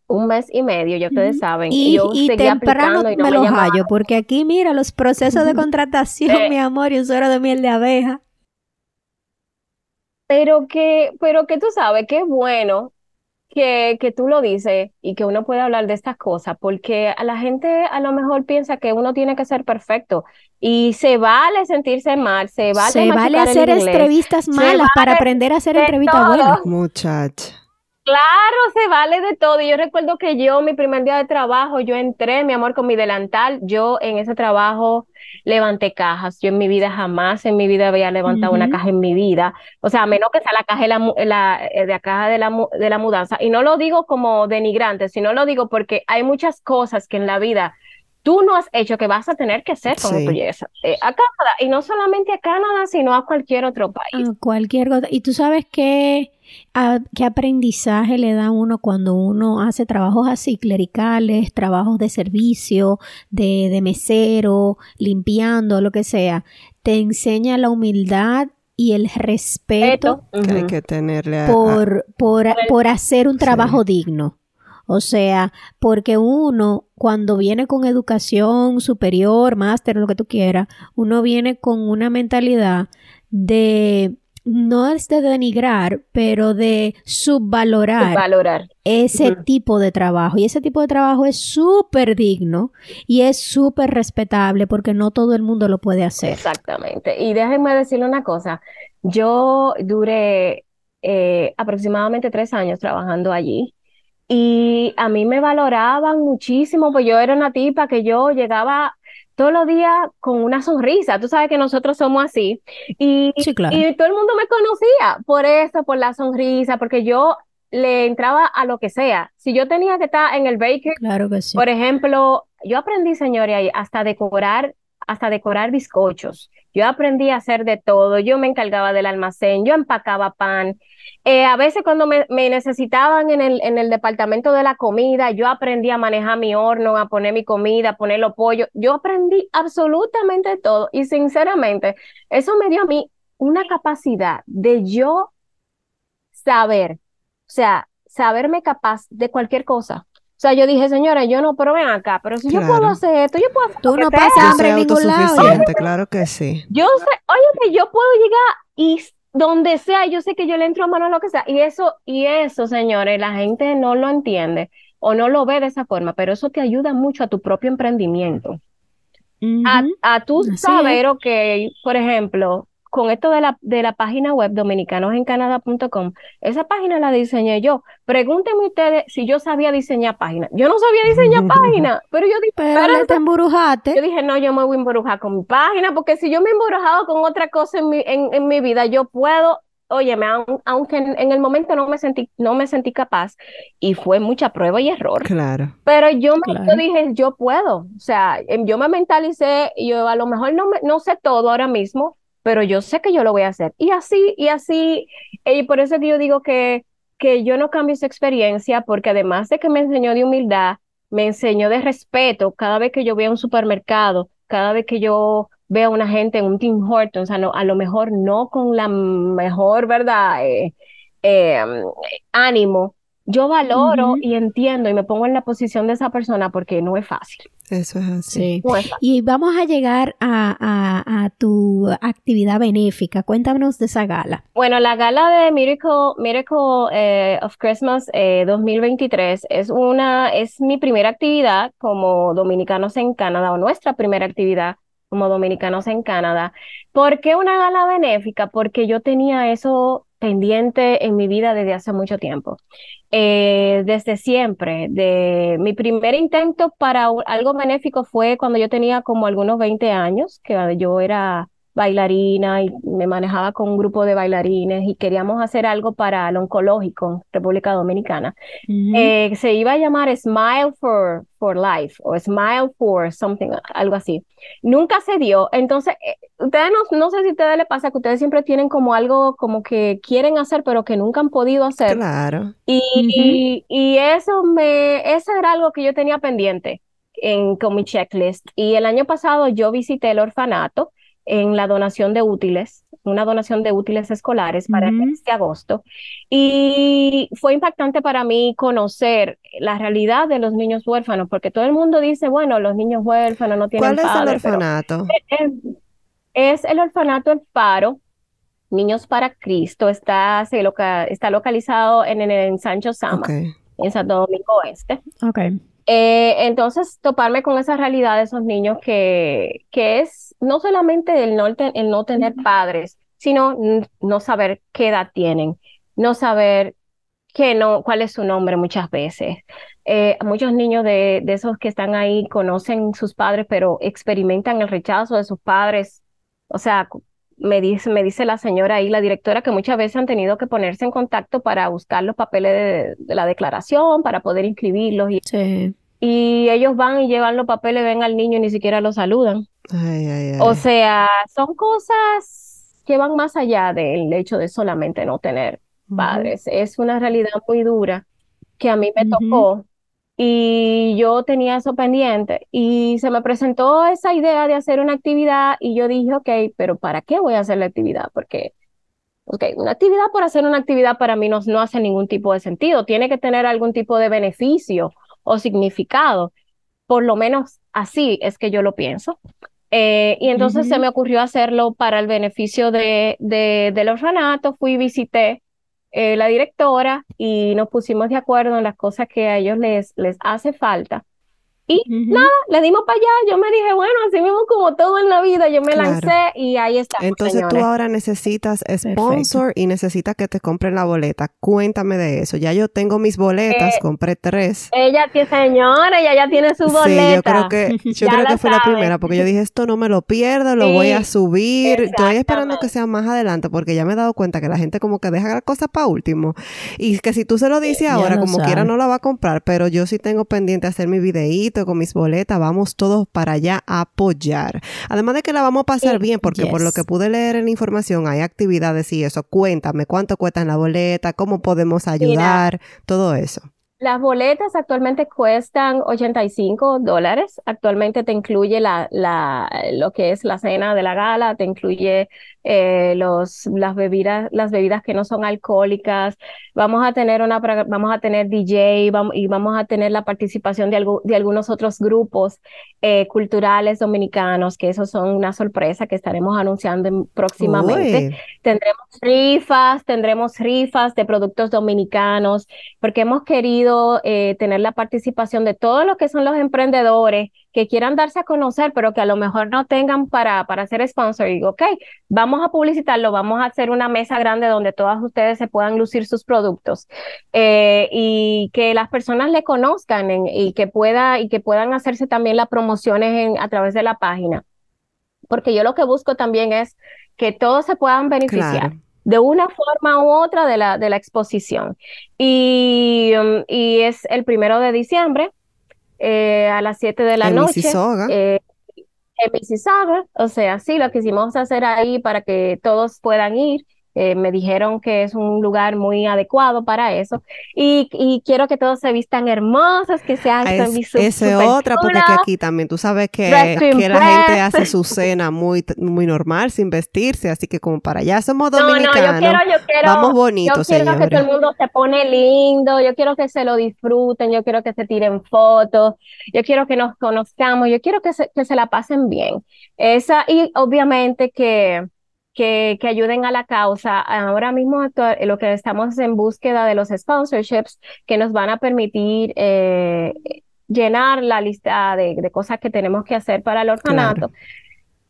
Un mes y medio, ya ustedes saben. Y, yo y seguía temprano y no me me lo hallo, porque aquí, mira, los procesos de contratación, Eh. mi amor, y un suero de miel de abeja. Pero que, pero que tú sabes que es bueno que, que tú lo dices y que uno puede hablar de estas cosas, porque a la gente a lo mejor piensa que uno tiene que ser perfecto y se vale sentirse mal, se vale Se vale el hacer entrevistas se malas para vale aprender a hacer entrevistas buenas. Muchacha. Claro, se vale de todo. Y yo recuerdo que yo, mi primer día de trabajo, yo entré, mi amor, con mi delantal. Yo en ese trabajo levanté cajas. Yo en mi vida jamás en mi vida había levantado una caja en mi vida. O sea, a menos que sea la caja de la, mu- la, eh, de la caja de la, de la mudanza. Y no lo digo como denigrante, sino lo digo porque hay muchas cosas que en la vida tú no has hecho que vas a tener que hacer cuando Sí. tú llegues a, eh, a Canadá. Y no solamente a Canadá, sino a cualquier otro país. a cualquier cosa. Y tú sabes qué, a- qué aprendizaje le da a uno cuando uno hace trabajos así, clericales, trabajos de servicio, de, de mesero, limpiando, lo que sea. Te enseña la humildad y el respeto Que hay que tenerle a, por, por, por hacer un trabajo digno. O sea, porque uno cuando viene con educación superior, máster, lo que tú quieras, uno viene con una mentalidad de, no es de denigrar, pero de subvalorar Valorar. ese tipo de trabajo. Y ese tipo de trabajo es súper digno y es súper respetable porque no todo el mundo lo puede hacer. Exactamente. Y déjenme decirle una cosa. Yo duré eh, aproximadamente tres años trabajando allí y a mí me valoraban muchísimo, pues yo era una tipa que yo llegaba todos los días con una sonrisa. Tú sabes que nosotros somos así. Y, Sí, claro. y todo el mundo me conocía por eso, por la sonrisa, porque yo le entraba a lo que sea. Si yo tenía que estar en el bakery, Claro que sí. por ejemplo, yo aprendí, señores, ahí hasta decorar, hasta decorar bizcochos. Yo aprendí a hacer de todo. Yo me encargaba del almacén, yo empacaba pan. Eh, a veces cuando me, me necesitaban en el, en el departamento de la comida, yo aprendí a manejar mi horno, a poner mi comida, a poner los pollos. Yo aprendí absolutamente todo. Y sinceramente, eso me dio a mí una capacidad de yo saber, o sea, saberme capaz de cualquier cosa. O sea, yo dije, señora, yo no, pero ven acá, pero si yo puedo hacer esto, yo puedo hacer Tú no pasas Yo hambre en ningún lado. claro que sí. Yo sé, oye, que yo puedo llegar y donde sea, yo sé que yo le entro a mano a lo que sea. Y eso, y eso, señores, la gente no lo entiende o no lo ve de esa forma, pero eso te ayuda mucho a tu propio emprendimiento. A, a es. saber, ok, por ejemplo, con esto de la, de la página web dominicanosencanada.com, esa página la diseñé yo. Pregúntenme ustedes si yo sabía diseñar páginas. Yo no sabía diseñar páginas, pero yo dije, Pero "Espérate, le te yo embrujaste. dije, no, yo me voy a embrujar con mi página, porque si yo me he embrujado con otra cosa en mi, en, en mi vida, yo puedo, óyeme, aun- aunque en, el momento no me sentí, no me sentí capaz, y fue mucha prueba y error, Claro. pero yo me Claro. yo dije, yo puedo, o sea, em, yo me mentalicé, y yo a lo mejor no, me- no sé todo ahora mismo, pero yo sé que yo lo voy a hacer. Y así, y así, y por eso que yo digo que, que yo no cambio esa experiencia, porque además de que me enseñó de humildad, me enseñó de respeto cada vez que yo voy a un supermercado, cada vez que yo veo a una gente en un Tim Hortons, a, no- a lo mejor no con la mejor, ¿verdad? Eh, eh, ánimo. Yo valoro y entiendo y me pongo en la posición de esa persona porque no es fácil. Eso es así. Sí. Y vamos a llegar a, a- a tu actividad benéfica. Cuéntanos de esa gala. Bueno, la gala de Miracle, Miracle eh, of Christmas eh, 2023 es una, es mi primera actividad como dominicanos en Canadá, o nuestra primera actividad como dominicanos en Canadá. ¿Por qué una gala benéfica? Porque yo tenía eso pendiente en mi vida desde hace mucho tiempo. Eh, desde siempre. De, mi primer intento para algo benéfico fue cuando yo tenía como algunos 20 años, que yo era bailarina y me manejaba con un grupo de bailarines y queríamos hacer algo para el oncológico en República Dominicana. Ujú. Eh, se iba a llamar Smile for, for Life o Smile for something, algo así. Nunca se dio. Entonces, eh, ustedes no, no sé si a ustedes les pasa que ustedes siempre tienen como algo como que quieren hacer, pero que nunca han podido hacer. Claro. Y, y eso me, eso era algo que yo tenía pendiente en, con mi checklist. Y el año pasado yo visité el orfanato en la donación de útiles, una donación de útiles escolares para el Ujú. mes de agosto. Y fue impactante para mí conocer la realidad de los niños huérfanos, porque todo el mundo dice, bueno, los niños huérfanos no tienen ¿Cuál es el orfanato? es, es el orfanato El Faro, Niños para Cristo, está, se loca- está localizado en, en, en Sancho Sama, en Santo Domingo Este. Ok. Eh, entonces, toparme con esa realidad de esos niños que, que es no solamente el no, el no tener padres, sino no saber qué edad tienen, no saber qué no, cuál es su nombre muchas veces. Eh, muchos niños de, de esos que están ahí conocen sus padres, pero experimentan el rechazo de sus padres. O sea, me dice, me dice la señora ahí, la directora, que muchas veces han tenido que ponerse en contacto para buscar los papeles de, de la declaración, para poder inscribirlos y Sí. Y ellos van y llevan los papeles, ven al niño y ni siquiera lo saludan. Ay, ay, ay. O sea, son cosas que van más allá del hecho de solamente no tener padres. Es una realidad muy dura que a mí me tocó y yo tenía eso pendiente y se me presentó esa idea de hacer una actividad y yo dije, ok, pero ¿para qué voy a hacer la actividad? Porque, ok, una actividad por hacer una actividad para mí no, no hace ningún tipo de sentido, tiene que tener algún tipo de beneficio o significado, por lo menos así es que yo lo pienso. Eh, y entonces se me ocurrió hacerlo para el beneficio de, de- del orfanato, fui y visité eh, la directora y nos pusimos de acuerdo en las cosas que a ellos les, les hace falta Y nada, le dimos para allá. Yo me dije, bueno, así mismo como todo en la vida, yo me lancé y ahí está. Entonces tú ahora necesitas sponsor y necesitas que te compren la boleta. Cuéntame de eso. Ya yo tengo mis boletas, Eh, compré tres. Ella tiene, señora, ella ya tiene su boleta. Sí, yo creo que, yo creo que fue la primera, porque yo dije, esto no me lo pierdo, lo voy a subir. Estoy esperando que sea más adelante, porque ya me he dado cuenta que la gente como que deja las cosas para último. Y que si tú se lo dices ahora, como sabe. quiera no la va a comprar, pero yo sí tengo pendiente hacer mi videíto con mis boletas, vamos todos para allá a apoyar. Además de que la vamos a pasar Sí. bien, porque por lo que pude leer en la información, hay actividades y eso. Cuéntame, ¿cuánto cuesta en la boleta? ¿Cómo podemos ayudar? Todo eso. Las boletas actualmente cuestan 85 dólares. Actualmente te incluye la, la, lo que es la cena de la gala, te incluye eh, los, las bebidas, las bebidas que no son alcohólicas. Vamos a tener una, vamos a tener DJ vamos, y vamos a tener la participación de, algu- de algunos otros grupos eh, culturales dominicanos, que esos son una sorpresa que estaremos anunciando en- próximamente. Uy. Tendremos rifas, tendremos rifas de productos dominicanos, porque hemos querido eh, tener la participación de todos los que son los emprendedores que quieran darse a conocer, pero que a lo mejor no tengan para, para ser sponsor. Y digo, ok, vamos a publicitarlo, vamos a hacer una mesa grande donde todas ustedes se puedan lucir sus productos eh, y que las personas le conozcan y que pueda y que puedan hacerse también las promociones a través de la página. Porque yo lo que busco también es que todos se puedan beneficiar. De una forma u otra de la, de la exposición. Y, um, y es el primero de diciembre eh, a las 7 de la En noche. Mississauga. eh, en Mississauga, o sea, sí, lo quisimos hacer ahí para que todos puedan ir. Eh, me dijeron que es un lugar muy adecuado para eso. Y, y quiero que todos se vistan hermosos, que sea Ah, Es, su- esa es otra, porque que aquí también tú sabes que, que la gente hace su cena muy, muy normal, sin vestirse, así que como para allá. Somos No, no, yo dominicanos, quiero, yo quiero, vamos yo bonitos, quiero que todo el mundo se pone lindo, yo quiero que se lo disfruten, yo quiero que se tiren fotos, yo quiero que nos conozcamos, yo quiero que se, que se la pasen bien. Esa, y obviamente que, que, que ayuden a la causa. Ahora mismo lo que estamos en búsqueda de los sponsorships que nos van a permitir eh, llenar la lista de, de cosas que tenemos que hacer para el orfanato.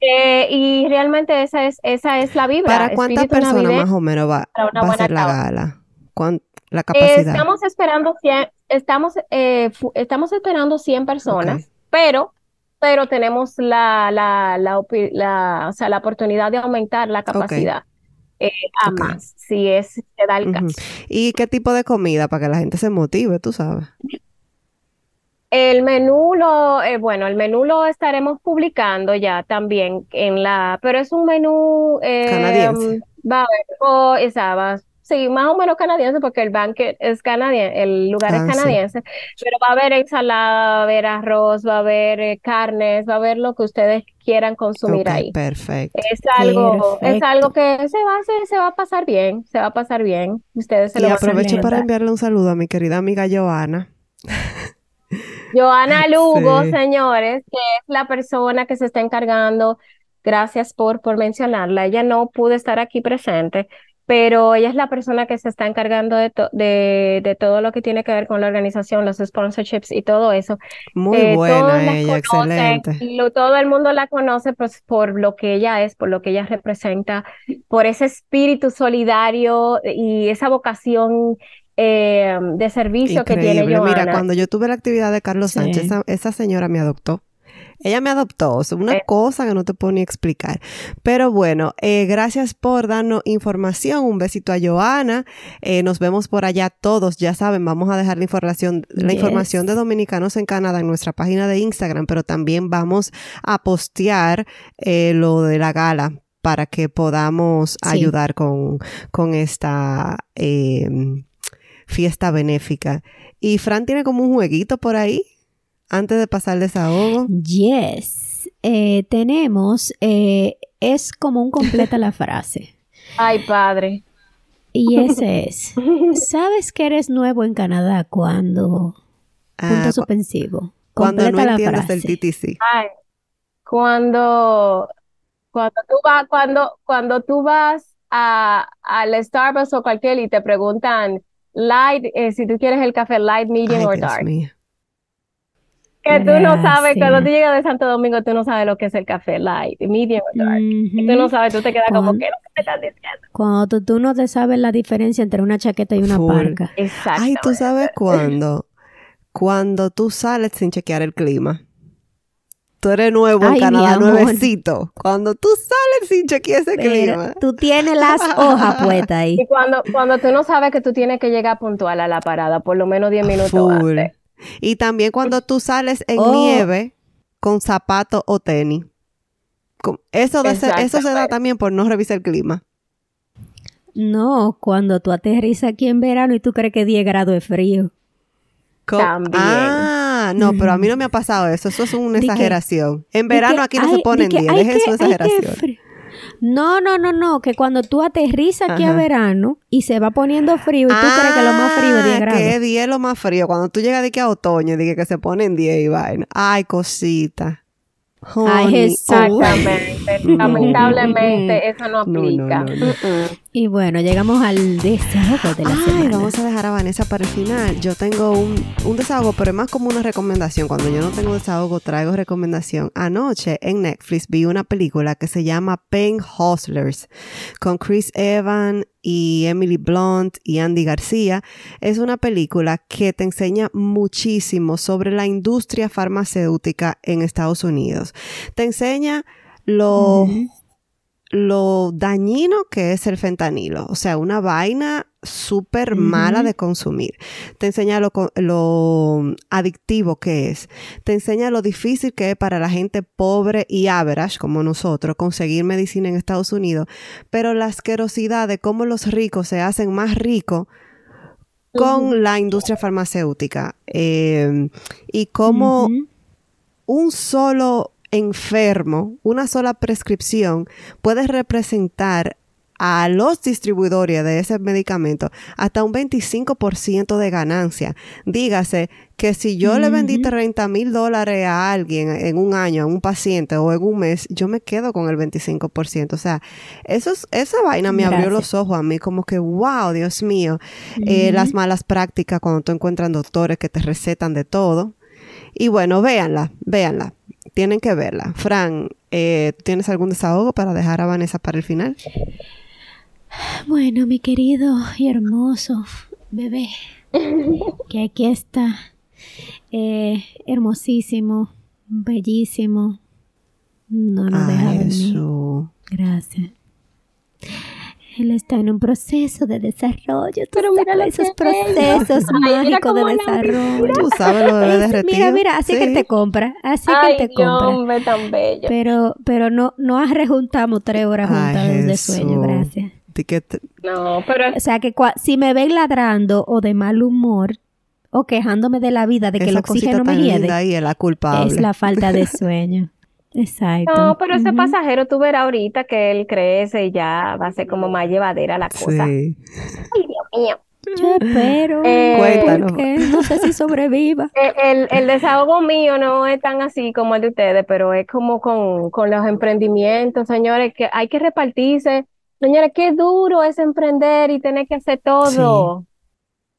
Eh, y realmente esa es, esa es la vibra. ¿Para cuántas personas más o menos va, va a ser la gala? ¿Cuán- la Eh, capacidad? estamos esperando 100, estamos, eh, estamos esperando 100 personas, pero, pero tenemos la, la, la, la- o sea, la oportunidad de aumentar la capacidad eh, a más, si es, se da el caso. ¿Y qué tipo de comida para que la gente se motive, tú sabes? El menú lo, eh, bueno, el menú lo estaremos publicando ya también en la, pero es un menú eh, Canadiense. va a haber, oh, esa va- sí, más o menos canadiense porque el banquet es canadiense, el lugar es Ah, sí. canadiense, pero va a haber ensalada, va a haber arroz, va a haber eh, carnes, va a haber lo que ustedes quieran consumir ahí. perfecto. Es algo, es algo que se va a hacer, se va a pasar bien, se va a pasar bien. Ustedes se Y lo van a aprovecho para enviarle un saludo a mi querida amiga Joana. Joana Lugo, Sí. señores, que es la persona que se está encargando, gracias por, por mencionarla. Ella no pudo estar aquí presente, pero ella es la persona que se está encargando de, to- de, de todo lo que tiene que ver con la organización, los sponsorships y todo eso. Muy Eh, todos buena la ella, conocen, excelente. lo- todo el mundo la conoce pues, por lo que ella es, por lo que ella representa, por ese espíritu solidario y esa vocación eh, de servicio que tiene Increíble. Mira, Joana. cuando yo tuve la actividad de Carlos Sí. Sánchez, esa, esa señora me adoptó. Ella me adoptó, o sea, una Eh. cosa que no te puedo ni explicar. Pero bueno, eh, gracias por darnos información. Un besito a Joana. Eh, nos vemos por allá todos. Ya saben, vamos a dejar la información, la Yes. información de Dominicanos en Canadá en nuestra página de Instagram, pero también vamos a postear lo de la gala para que podamos Sí. ayudar con, con esta eh, fiesta benéfica. Y Fran tiene como un jueguito por ahí antes de pasar el desahogo. Yes. Eh, tenemos, eh, es como un completa la frase. Ay, padre. Y ese es, ¿sabes que eres nuevo en Canadá cuando... Ah, Punto suspensivo. cuando no la entiendes frase. el TTC. Ay, cuando, cuando tú vas, cuando, cuando tú vas a, al Starbucks o cualquier y te preguntan light, eh, si tú quieres el café light, medium Ay, or Dios dark. mío. Que tú no sabes, cuando tú llegas de Santo Domingo, tú no sabes lo que es el café light, medium o dark. Y tú no sabes, tú te quedas como, Cuando- ¿qué es lo que me estás diciendo? Cuando tú, tú no te sabes la diferencia entre una chaqueta y una Full. parca. Exacto. Ay, ¿tú sabes cuándo? Cuando tú sales sin chequear el clima. Tú eres nuevo en Ay, Canadá, nuevecito. Cuando tú sales sin chequear ese Pero clima. tú tienes las hojas puestas ahí. Y cuando, cuando tú no sabes que tú tienes que llegar puntual a la parada, por lo menos 10 minutos Full. antes. Y también cuando tú sales en Oh. nieve con zapatos o tenis. Eso, de ser- eso se da también por no revisar el clima. No, cuando tú aterrizas aquí en verano y tú crees que 10 grados de frío. Co- También. Ah, no, pero a mí no me ha pasado eso. Eso es una exageración. En verano que, aquí no ay, se ponen que, 10. ay, Deje que- su ay, que exageración. No, no, no, no, que cuando tú aterrizas aquí a Ajá. verano y se va poniendo frío y tú crees que lo más frío es 10 Ah, grados. Que 10 es lo más frío. Cuando tú llegas de que a otoño, dije que se ponen 10 y vaina. Ay, cosita. Ay, Honey. Jesús. Exactamente. Lamentablemente, eso no No, no, aplica. no, no. Mm-mm. Y bueno, llegamos al desahogo de la Ay, semana. vamos a dejar a Vanessa para el final. Yo tengo un, un desahogo, pero es más como una recomendación. Cuando yo no tengo desahogo, traigo recomendación. Anoche en Netflix vi una película que se llama Pen Hustlers con Chris Evans y Emily Blunt y Andy García. Es una película que te enseña muchísimo sobre la industria farmacéutica en Estados Unidos. Te enseña lo lo dañino que es el fentanilo. O sea, una vaina súper mala de consumir. Te enseña lo, lo adictivo que es. Te enseña lo difícil que es para la gente pobre y average como nosotros conseguir medicina en Estados Unidos. Pero la asquerosidad de cómo los ricos se hacen más ricos con la industria farmacéutica. Eh, y cómo un solo enfermo, una sola prescripción puede representar a los distribuidores de ese medicamento hasta un 25% de ganancia. Dígase que si yo le vendí Ujú. 30 mil dólares a alguien en un año, a un paciente o en un mes, yo me quedo con el 25%. O sea, eso es- esa vaina me abrió los ojos a mí como que, wow, Dios mío. Eh, las malas prácticas cuando tú encuentras doctores que te recetan de todo. Y bueno, véanla, véanla. Tienen que verla. Fran, eh, ¿tienes algún desahogo para dejar a Vanessa para el final? Bueno, mi querido y hermoso bebé, que aquí está, eh, hermosísimo, bellísimo, no nos deja dormir. Gracias. Él está en un proceso de desarrollo. Tú Pero mira esos que procesos mágicos de la desarrollo. Tú sabes lo de derretido. mira, mira, así que te compra, así Ay, que te Dios, compra. hombre, tan bello. Pero, pero no, no rejuntamos tres horas Ay, juntas de sueño, gracias. No, pero O sea que cua- si me ven ladrando o de mal humor o quejándome de la vida, de que el esa cosita oxígeno me hiede, ahí es la culpable. es la falta de sueño. Exacto. No, pero ese pasajero tú verás ahorita que él crece y ya va a ser como más llevadera la cosa. Sí. Ay, Dios mío. Yo espero. Eh, porque no sé si sobreviva. El, el desahogo mío no es tan así como el de ustedes, pero es como con, con los emprendimientos, señores, que hay que repartirse. Señores, qué duro es emprender y tener que hacer todo.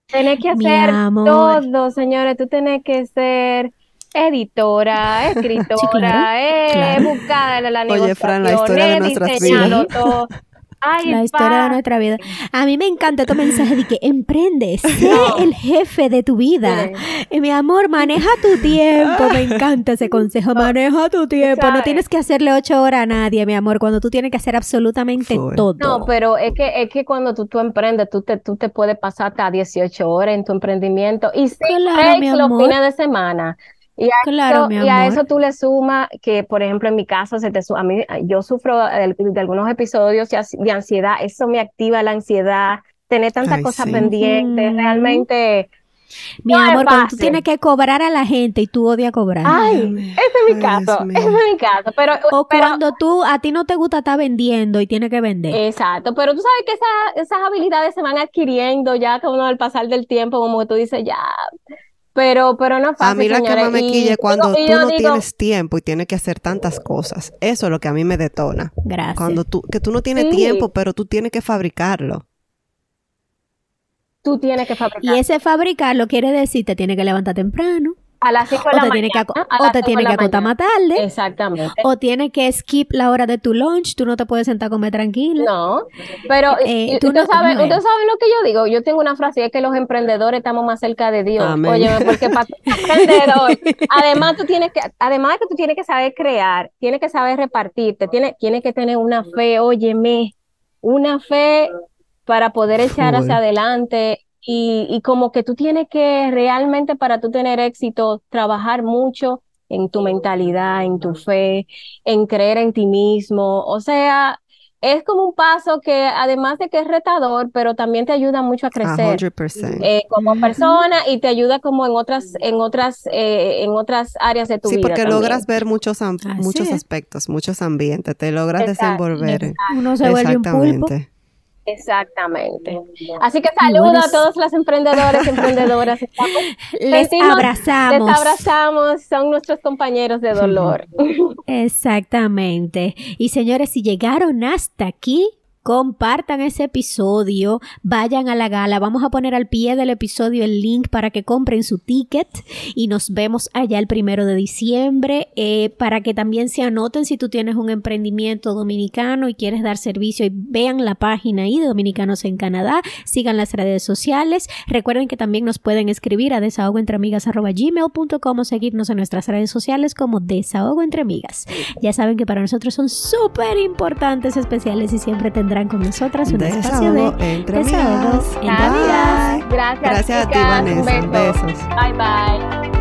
Tener que hacer amor. todo, señores. Tú tienes que ser editora, escritora, claro, eh, claro. buscar la Oye, Fran, la historia de nuestras vidas. todo. Ay, La historia de nuestra vida. A mí me encanta tu mensaje de que emprende, sé No. el jefe de tu vida. Y mi amor, maneja tu tiempo. Me encanta ese consejo. Maneja tu tiempo. No tienes que hacerle ocho horas a nadie, mi amor, cuando tú tienes que hacer absolutamente todo. No, pero es que, es que cuando tú, tú emprendes, tú te, tú te puedes pasar hasta 18 horas en tu emprendimiento y sin Claro, los fines de semana. Y a, Claro, eso, mi y a eso tú le sumas que, por ejemplo, en mi caso, se te su- a mí, yo sufro de, de algunos episodios de ansi- de ansiedad, eso me activa la ansiedad, tener tantas Ay, cosas sí. pendientes, realmente, Mi no amor, cuando tú tienes que cobrar a la gente y tú odias cobrar. ay, Ay, ese es mi caso, mío. ese es mi caso, pero, o pero cuando tú, a ti no te gusta estar vendiendo y tienes que vender. Exacto, pero tú sabes que esa- esas habilidades se van adquiriendo ya con el pasar del tiempo, como que tú dices, ya, pero, pero no es A fácil, mí la que más me Y quilla es cuando digo- y tú no digo, tienes tiempo y tienes que hacer tantas cosas. Eso es lo que a mí me detona. Gracias. Cuando tú, que tú no tienes Sí. tiempo, pero tú tienes que fabricarlo. tú tienes que Y fabricar. ese fabricarlo quiere decir te tiene que levantar temprano, A las 5 de o la te mañana. tiene que, o te tiene que acotar más tarde, Exactamente. o tiene que skip la hora de tu lunch, tú no te puedes sentar a comer tranquila. No, pero Eh, tú ustedes no- saben, no es. ustedes saben lo que yo digo. Yo tengo una frase y es que los emprendedores estamos más cerca de Dios. Amén. Óyeme, porque para emprendedor, además tú tienes que, además de que tú tienes que saber crear, tienes que saber repartirte, tienes, tienes que tener una fe, óyeme, una fe para poder echar hacia adelante y, y como que tú tienes que realmente para tú tener éxito, trabajar mucho en tu mentalidad, en tu fe, en creer en ti mismo. O sea, es como un paso que además de que es retador, pero también te ayuda mucho a crecer eh, como persona y te ayuda como en otras, en otras, eh, en otras áreas de tu Sí, vida porque también. logras ver muchos, muchos es. aspectos, muchos ambientes, te logras Exacto. desenvolver. Uno se vuelve un pulpo. Exactamente. Así que Y saludo bueno, a todos los emprendedores, emprendedoras. Estamos- Les sentimos- Les abrazamos. abrazamos, son nuestros compañeros de dolor. Exactamente. Y señores, si llegaron hasta aquí, compartan ese episodio, vayan a la gala, vamos a poner al pie del episodio el link para que compren su ticket y nos vemos allá el primero de diciembre eh, para que también se anoten si tú tienes un emprendimiento dominicano y quieres dar servicio y vean la página ahí de Dominicanos en Canadá, sigan las redes sociales, recuerden que también nos pueden escribir a desahogoentreamigas.gmail.com o seguirnos en nuestras redes sociales como Desahogo Entre Amigas. Ya saben que para nosotros son súper importantes, especiales y siempre tendrán con nosotras un espacio Desahogo de entre desahogo amigas. entre amigas. Gracias, Gracias a ti, Vanessa. beso. Besos. Bye bye.